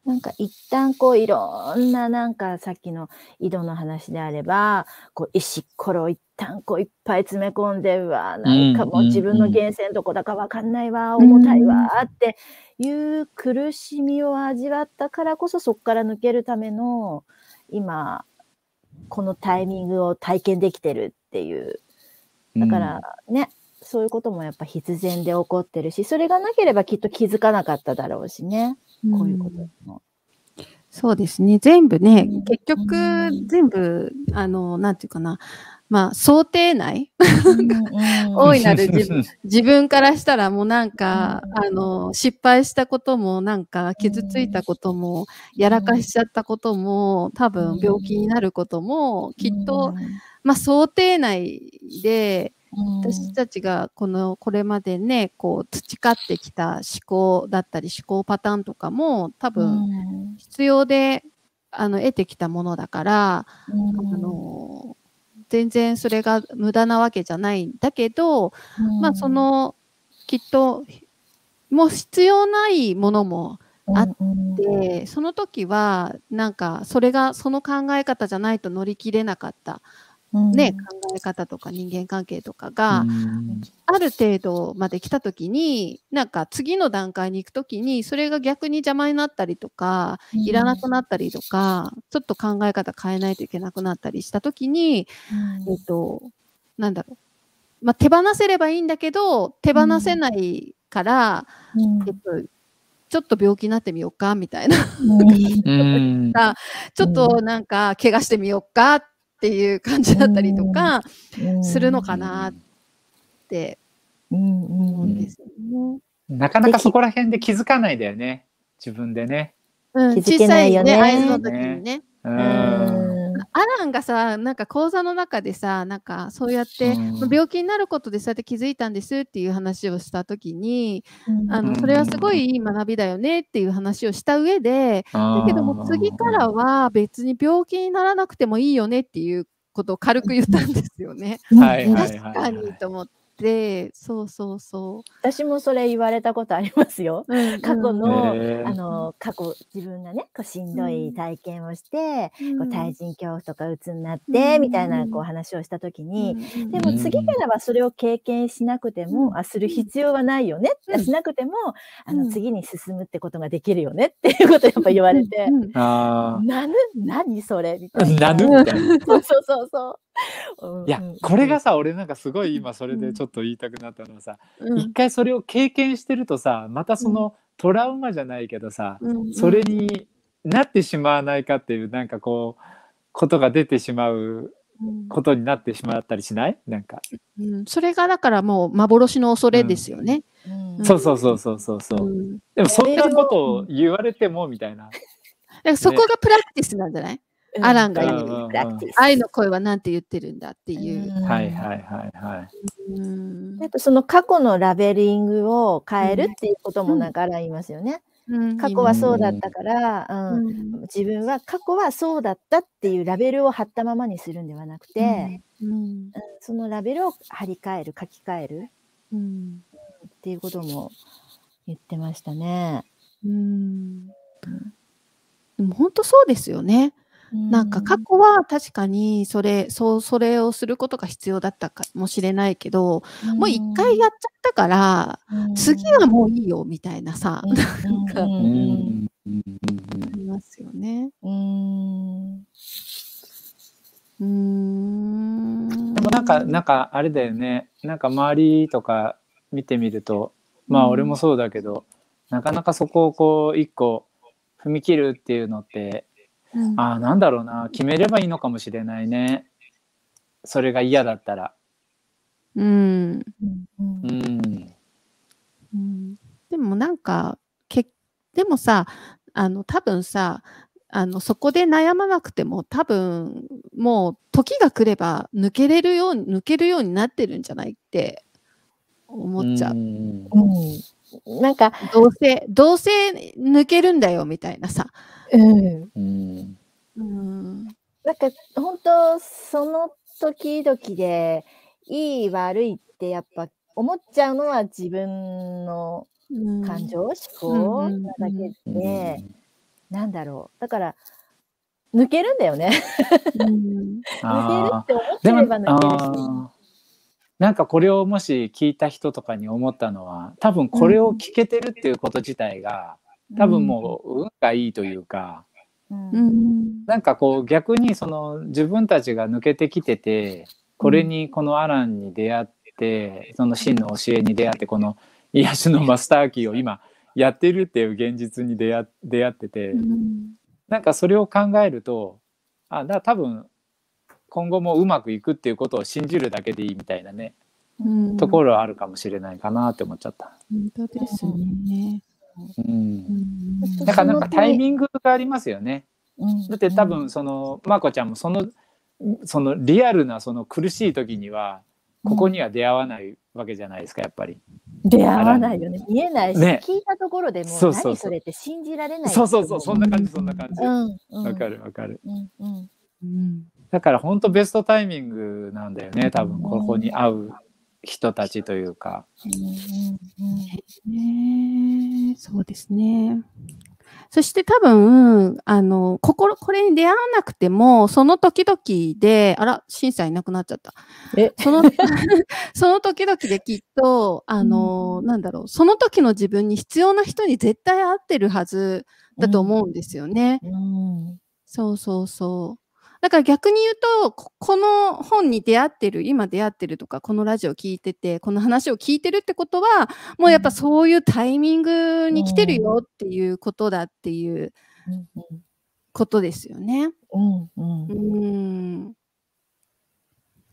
なんか一旦こういろんななんかさっきの井戸の話であれば、こう石ころを一旦こういっぱい詰め込んで、うわ、なんかもう自分の源泉どこだかわかんないわ、重たいわっていう苦しみを味わったからこそそこから抜けるための今、このタイミングを体験できてるっていう。だからね、そういうこともやっぱ必然で起こってるし、それがなければきっと気づかなかっただろうしね。こういうことも。そうですね。全部ね、結局、全部、あの、なんていうかな、まあ、想定内？大いなる自分。自分からしたらもうなんか、あの、失敗したことも、なんか、傷ついたことも、やらかしちゃったことも、多分病気になることも、きっと、まあ、想定内で、私たちがこのこれまでねこう培ってきた思考だったり思考パターンとかも多分必要で、あの得てきたものだから、あの全然それが無駄なわけじゃないんだけど、まあそのきっともう必要ないものもあって、その時はなんかそれがその考え方じゃないと乗り切れなかったね、考え方とか人間関係とかが、ある程度まで来た時になんか次の段階に行く時にそれが逆に邪魔になったりとか、いらなくなったりとかちょっと考え方変えないといけなくなったりした時に、えっとなんだろう、まあ、手放せればいいんだけど手放せないから、えっとちょっと病気になってみようかみたいな、ちょっとなんか怪我してみようかっっていう感じだったりとかするのかなって思うんですよね。なかなかそこら辺で気づかないだよね自分でね。うん、小さいよね。小さいね、合図の時にね。うんアランがさなんか講座の中でさなんかそうやって、う。ん、病気になることでそうやって気づいたんですっていう話をした時に、うん、あのそれはすごいいい学びだよねっていう話をした上で、だけども次からは別に病気にならなくてもいいよねっていうことを軽く言ったんですよね。確かにと思って。で、そうそうそう。私もそれ言われたことありますよ。うん過去の、あの、過去自分がね、こうしんどい体験をして、うん、こう対人恐怖とか鬱になって、うん、みたいなこう話をした時に、でも次からはそれを経験しなくても、あ、する必要はないよね、しなくても、あの、次に進むってことができるよねっていうことをやっぱ言われて、なぬ何それみたいな。なぬみたいな。そうそうそうそう。いや、これがさ俺なんかすごい今それでちょっと言いたくなったのはさ、うん、一回それを経験してるとさまたそのトラウマじゃないけどさ、うん、それになってしまわないかっていうなんかこうことが出てしまうことになってしまったりしない？なんか、うん、それがだからもう幻の恐れですよね。そうそうそうそうそうそう、でもそんなことを言われてもみたいな。そこがプラクティスなんじゃない、アランが言う、愛の声は何て言ってるんだっていう。はいはいはいはい。あとその過去のラベリングを変えるっていうこともなんかアラン言いますよね。過去はそうだったから、うん、自分は過去はそうだったっていうラベルを貼ったままにするんではなくて、うん。そのラベルを貼り替える書き換える、うん、っていうことも言ってましたね。うん、でも本当そうですよね。なんか過去は確かにそれそうそれをすることが必要だったかもしれないけど、もう一回やっちゃったから、次はもういいよみたいなさ、なんか、ありますよね。うん。うん。でもなんかなんかあれだよね。なんか周りとか見てみると、まあ俺もそうだけど、なかなかそこをこう一個踏み切るっていうのってうん、あなんだろうな。決めればいいのかもしれないね。それが嫌だったら。うん、うん、うん、でもなんかけでもさあの多分さあのそこで悩まなくても多分もう時が来れば抜けれるように抜けるようになってるんじゃないって思っちゃう。うん、なんかどうせどうせ抜けるんだよみたいなさ。うん。うん。なんか本当その時々でいい悪いってやっぱ思っちゃうのは自分の感情、思考なだけで、なんだろう。だから抜けるんだよね。抜けるって思ってれば抜けるし。なんかこれをもし聞いた人とかに思ったのは多分これを聞けてるっていうこと自体が、多分もう運がいいというか、うん、なんかこう逆にその自分たちが抜けてきててこれにこのアランに出会ってその真の教えに出会ってこの癒しのマスターキーを今やってるっていう現実に出会ってて、うん、なんかそれを考えるとあだ多分今後もうまくいくっていうことを信じるだけでいいみたいなね、うん、ところはあるかもしれないかなって思っちゃった。本当ですね。うん、だからなんかタイミングがありますよね。だって多分そのまこちゃんもそのそのリアルなその苦しい時にはここには出会わないわけじゃないですかやっぱり。出会わないよね。見えないし、ね、聞いたところでもう何それって信じられないそうそうそう。そんな感じそんな感じ。わ、うん、かるわかる、うん。うん。うん、だから本当ベストタイミングなんだよね多分ここに会う人たちというか。ね、そうですね。そして多分、あの、心、これに出会わなくても、その時々で、あら、審査いなくなっちゃった。え？その、その時々できっと、あの、うん、なんだろう、その時の自分に必要な人に絶対合ってるはずだと思うんですよね。うん、そうそうそう。だから逆に言うと、この本に出会ってる、今出会ってるとか、このラジオ聞いてて、この話を聞いてるってことは、もうやっぱそういうタイミングに来てるよっていうことだっていうことですよね。うんう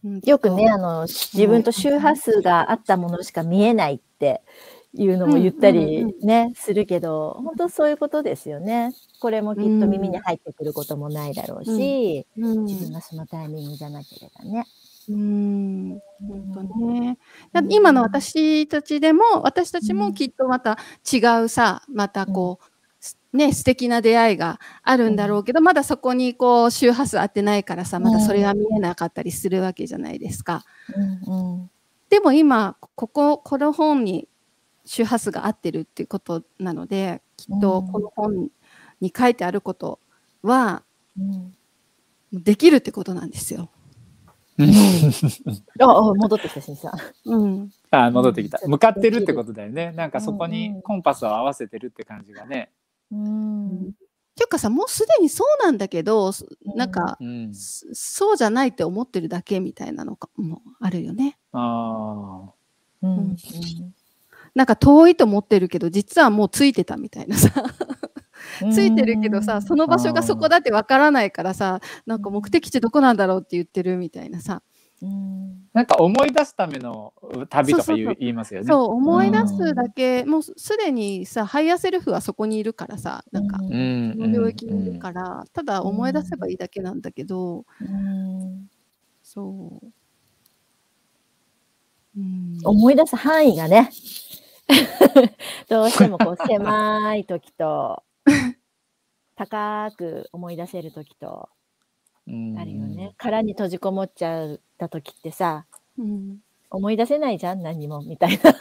ん。よくね、あの、自分と周波数があったものしか見えないっていうのも言ったりね、するけど、本当そういうことですよね。これもきっと耳に入ってくることもないだろうし、自分がそのタイミングじゃなければね。うん、本当ね。今の私たちでも、私たちもきっとまた違うさ、またこう、ね、素敵な出会いがあるんだろうけど、まだそこにこう周波数合ってないからさ、まだそれが見えなかったりするわけじゃないですか。うんうん、でも今、ここ、この本に周波数が合ってるっていうことなので、きっとこの本に書いてあることは、できるってことなんですよ。ああ戻ってきた先生。うん。あ戻ってきた。向かってるってことだよね。なんかそこにコンパスを合わせてるって感じがね。うん。ていうかさもうすでにそうなんだけどなんか、うん、そうじゃないって思ってるだけみたいなのかもあるよね。ああ。うん、うん、なんか遠いと思ってるけど実はもうついてたみたいなさ。ついてるけどさその場所がそこだってわからないからさなんか目的地どこなんだろうって言ってるみたいなさ。なんか思い出すための旅とか言いますよね。そう思い出すだけ、もうすでにさハイヤーセルフはそこにいるからさなんか、その領域にいるから、ただ思い出せばいいだけなんだけど、そう、うん、思い出す範囲がね どうしてもこう狭い時と 高く思い出せる時とあるよね。殻に閉じこもっちゃった時ってさ、うん、思い出せないじゃん何もみたいな。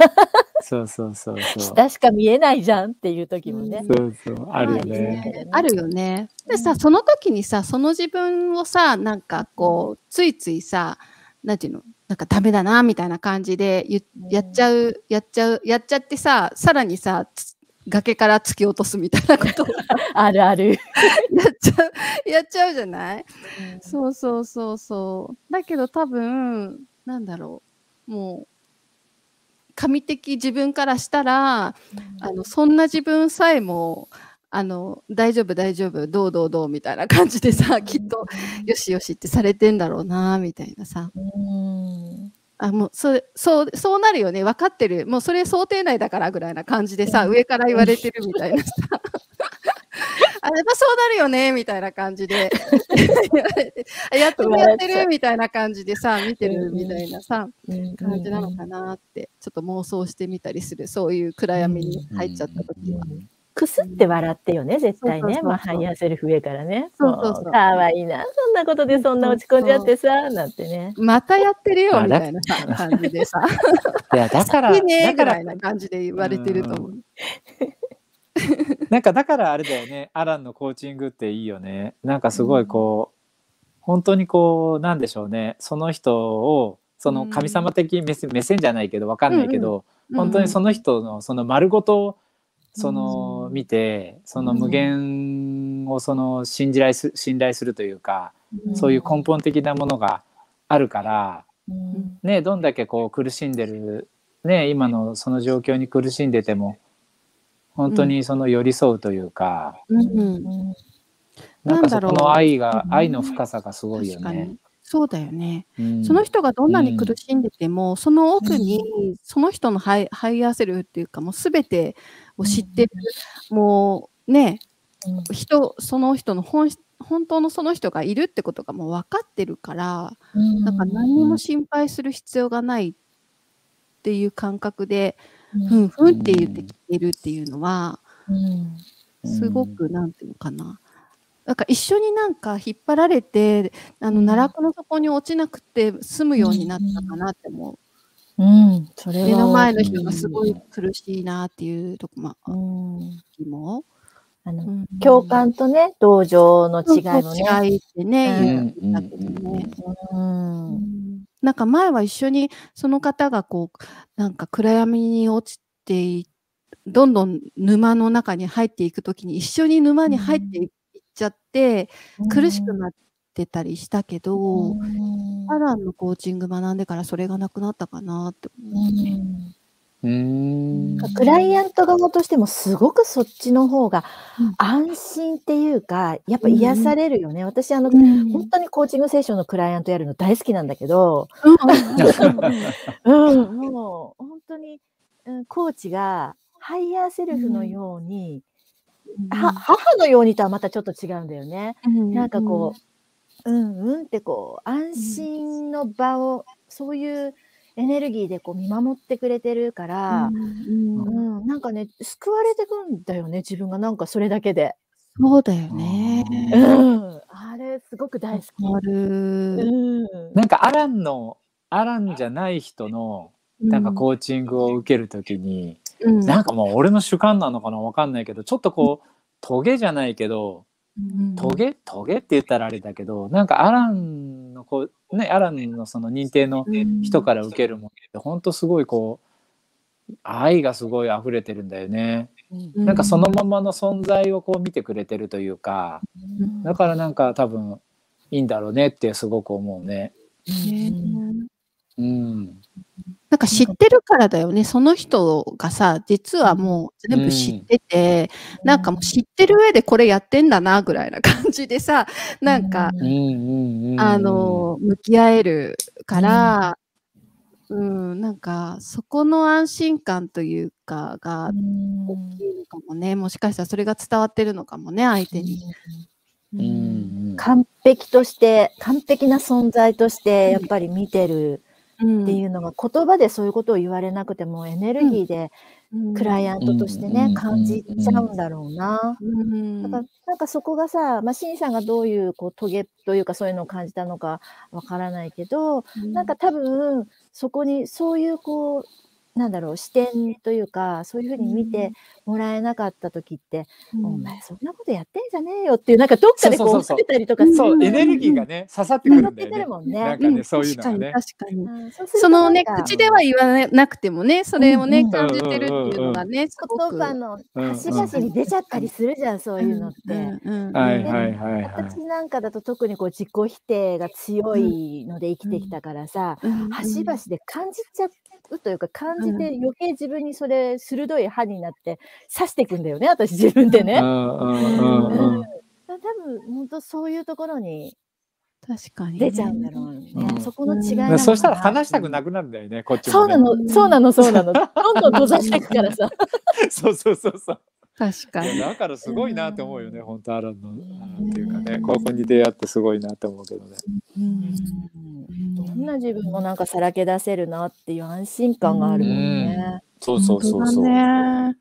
そうそうそうそう。下しか見えないじゃんっていう時もね。そうそうあるよね。あるよね。でさその時にさその自分をさなんかこうついついさなんていうの？なんかダメだなみたいな感じでやっちゃうやっちゃうやっちゃってささらにさ崖から突き落とすみたいなこと。あるある。やっちゃうやっちゃうじゃない、うん、そうそうそうそう。だけど多分なんだろう。もう神的自分からしたら、うん、あのそんな自分さえもあの大丈夫大丈夫どうどうどうみたいな感じでさ、きっとよしよしってされてんだろうなみたいなさ、うん。あもうそそうそうなるよね。分かってる。もうそれ想定内だからぐらいな感じでさ上から言われてるみたいなさ。あやっぱそうなるよねみたいな感じで。やってもやってるみたいな感じでさ見てるみたいなさ感じなのかなってちょっと妄想してみたりするそういう暗闇に入っちゃった時は。くすって笑ってよね、絶対ね。まあ、ハイヤーセルフ上からね。そうそうそう。かわいいな。そんなことでそんな落ち込んじゃってさ、なんてね。またやってるよ、みたいな感じでさ。いや、だから、ね、ぐらいな感じで言われてると思う。なんかだからあれだよねアランのコーチングっていいよねなんかすごいこう、本当にこうなんでしょうねその人をその神様的目線,、目線じゃないけど分かんないけど、本当にその人のその丸ごとその見てその無限をその信じらいす信頼するというか、そういう根本的なものがあるから、ねどんだけこう苦しんでるね今のその状況に苦しんでても本当にその寄り添うというか、なんかそこの愛が、愛の深さがすごいよね。そうだよね、うん、その人がどんなに苦しんでても、うん、その奥にその人のハイハイアセルっていうかもう全てを知ってる、もうね、人その人の本本当のその人がいるってことがもう分かってるから、なんか何にも心配する必要がないっていう感覚で、ふんふんって言って聞けるっていうのは、すごくなんていうのかな。なんか一緒になんか引っ張られて、あの奈落の底に落ちなくて済むようになったかなって思う。うん、それは目の前の人がすごい苦しいなっていうとこ、まあ、うん、時も。あの、うん、共感とね、同情の違いもね。違いってね、言ったけどね。うん。なんか前は一緒にその方がこう、なんか暗闇に落ちてどんどん沼の中に入っていくときに一緒に沼に入っていっちゃって、苦しくなってたりしたけど、アランのコーチング学んでからそれがなくなったかなって思うね。うん。クライアント側としてもすごくそっちの方が安心っていうか、やっぱ癒されるよね。私あの、うん、本当にコーチングセッションのクライアントやるの大好きなんだけど、うん、もう本当にうん、コーチがハイヤーセルフのように、うん、は母のようにとはまたちょっと違うんだよね。うん、なんかこう、うんうんってこう安心の場を、そういうエネルギーでこう見守ってくれてるから、うん、うん、なんかね救われてくんだよね自分がなんかそれだけで。そうだよね。うん、あれすごく大好き。うん、なんかアランのアランじゃない人のなんかコーチングを受けるときに、うん、なんかもう俺の主観なのかなわかんないけどちょっとこうトゲじゃないけど、トゲ？トゲって言ったらあれだけどなんかアランのこうねアランのその認定の人から受けるものって本当すごいこう愛がすごい溢れてるんだよね。なんかそのままの存在をこう見てくれてるというか、だからなんか多分いいんだろうねってすごく思うね。うん、なんか知ってるからだよね。その人がさ、実はもう全部知ってて、うん、なんかもう知ってる上でこれやってんだな、ぐらいな感じでさ、なんか、うん、あの、向き合えるから、うん、なんか、そこの安心感というかが大きいのかもね。もしかしたらそれが伝わってるのかもね、相手に。うん、完璧として、完璧な存在として、やっぱり見てるっていうのが、言葉でそういうことを言われなくても、エネルギーでクライアントとしてね、感じちゃうんだろうな。だから、なんかそこがさ、まあ、シンさんがどういうこうトゲというかそういうのを感じたのかわからないけど、なんか多分そこにそういうこうなんだろう視点というかそういうふうに見てもらえなかった時って、うん、お前そんなことやってんじゃねえよっていうなんかどっかでこう思ってたりとかそうエネルギーがね刺さってくるんだよね。もんね。なんかね、そういうのがね。確かに確かに。そのね口では言わなくてもねそれをね、感じてるっていうのがね言葉の端々に出ちゃったりするじゃん、そういうのって。はいはいはい、私なんかだと特にこう自己否定が強いので生きてきたからさ、端々で感じちゃうというか感じて余計自分にそれ鋭い歯になって刺していくんだよね私自分でね。多分本当そういうところに確かに、出ちゃうんだろうね、うん、そこの違いなそしたら話したくなくなるんだよねこっちも、ね、そうなのそうなのそうなの。どんどん閉ざしていくからさ。そうそうそうそう確かに。だからすごいなって思うよね、うん、本当アランのっていうかねここに出会ってすごいなって思うけどね、うん、どんな自分もなんかさらけ出せるなっていう安心感があるもんね、そうそうそうそう、ね、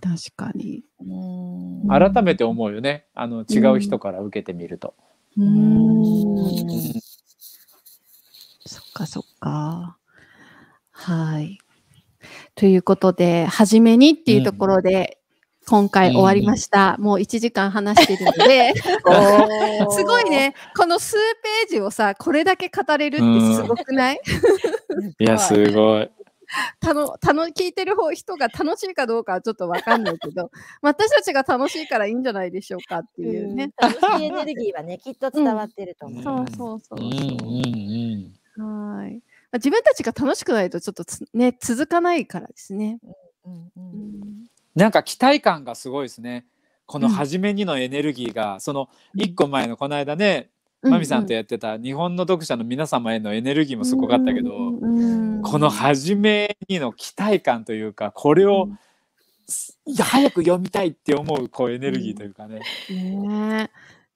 確かに改めて思うよね。あの違う人から受けてみると、うん、そっかそっか。はいということで、初めにっていうところで、今回終わりました。うん、もう1時間話してるので、すごいね、この数ページをさ、これだけ語れるってすごくない、うん、いや、すごい。たのたの聞いてる方人が楽しいかどうかはちょっとわかんないけど、私たちが楽しいからいいんじゃないでしょうかっていうね。楽しいエネルギーはね、きっと伝わってると思う。そうそうそうそう。はい。自分たちが楽しくないとちょっとね続かないからですね。うんうん、なんか期待感がすごいですね。この初めにのエネルギーが、うん、その1個前のこの間ね、マミさんとやってた日本の読者の皆様へのエネルギーもすごかったけど、この初めにの期待感というかこれを、いや早く読みたいって思うこうエネルギーというかね。ね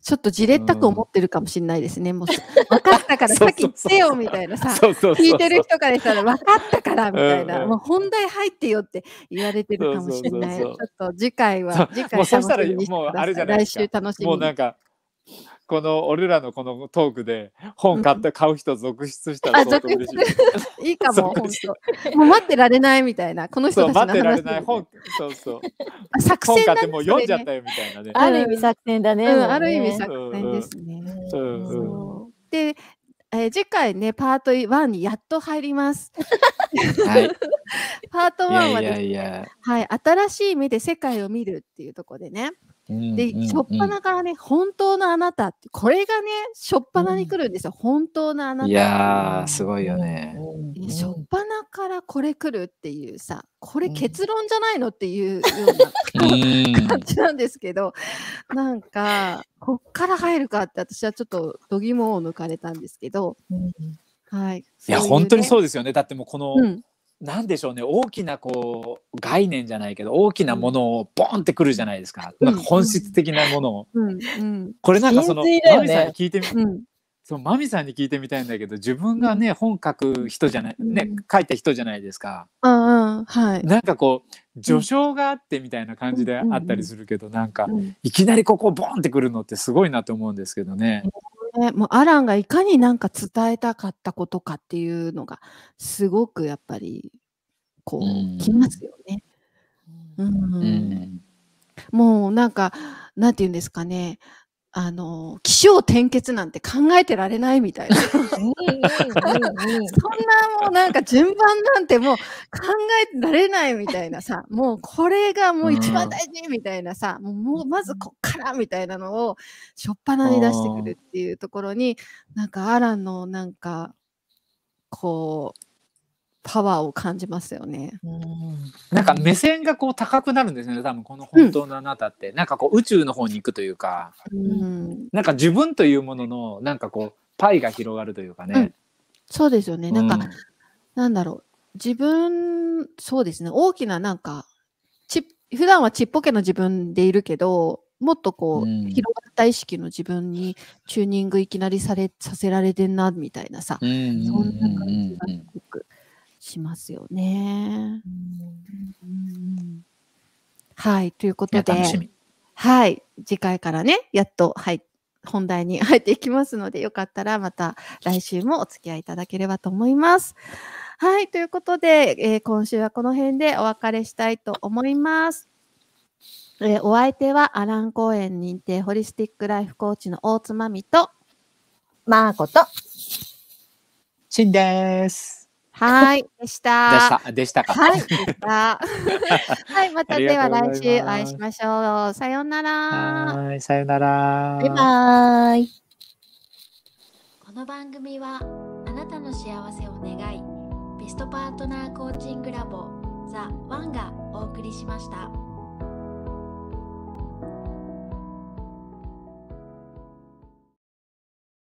ちょっとじれったく思ってるかもしれないですね。もう分かったからさっき言ってよみたいなさ、聞いてる人からしたら分かったからみたいな、もう本題入ってよって言われてるかもしれない。ちょっと次回は、次回もうそしたらもうあれじゃない。来週楽しみもうなんかこの俺らのこのトークで本買って買う人続出したら相当嬉しい。いいかも、本当。もう待ってられないみたいな、この人たちの話。待ってられない本、そうそう。作戦本買ってもう読んじゃったよみたいなね。ある意味作戦だね。ある意味作戦ですね。で、えー、次回ね、パート1にやっと入ります。はい、パート1はですねはい、新しい目で世界を見るっていうところでね、で、しょっぱなからね、本当のあなたって、これがね、しょっぱなに来るんですよ。本当のあなた。いやー、すごいよね。しょっぱなからこれ来るっていうさ、これ結論じゃないのっていうような感じなんですけど、なんか、こっから入るかって私はちょっと度肝を抜かれたんですけど、はい。いや、本当にそうですよね。だってもうこの、なんでしょうね。大きなこう概念じゃないけど大きなものをボンってくるじゃないですか、うん、なんか本質的なものを、うん。うん、これなんかその、ね、マミさんに聞いてみ、うん、そうマミさんに聞いてみたいんだけど自分がね本書く人じゃないね書いた人じゃないですか、うんうん、はい、なんかこう序章があってみたいな感じであったりするけど、うん、なんかいきなりここボンってくるのってすごいなと思うんですけどね。ね、もうアランがいかになんか伝えたかったことかっていうのがすごくやっぱりこう、きますよね。うん、うん、もうなんかなんて言うんですかねあの、気象転結なんて考えてられないみたいな。そんなもうなんか順番なんてもう考えられないみたいなさ、もうこれがもう一番大事みたいなさ、もうもうまずこっからみたいなのをしょっぱなに出してくるっていうところに、なんかアランのなんか、こう、パワーを感じますよね。なんか目線がこう高くなるんですね多分この本当のあなたって、うん、なんかこう宇宙の方に行くというか、うん、なんか自分というもののなんかこうパイが広がるというかね。うん、そうですよね。なんか、うん、なんだろう。自分そうですね。大きななんかち普段はちっぽけの自分でいるけどもっとこう、広がった意識の自分にチューニングいきなりされさせられてんなみたいなさ、そんな感じがすごくしますよね。はい、ということで、はい、次回からね、やっと、はい、本題に入っていきますので、よかったらまた来週もお付き合いいただければと思います。はい、ということで、えー、今週はこの辺でお別れしたいと思います。えー、お相手はアラン公園認定ホリスティックライフコーチの大津まみと、マーコと、シンです。はい、でした。でした。でしたか。はい。はい、またでは来週お会いしましょう。さようなら。はい、さようなら。バイバイ。この番組はあなたの幸せを願い、ベストパートナーコーチングラボザ・ワンがお送りしました。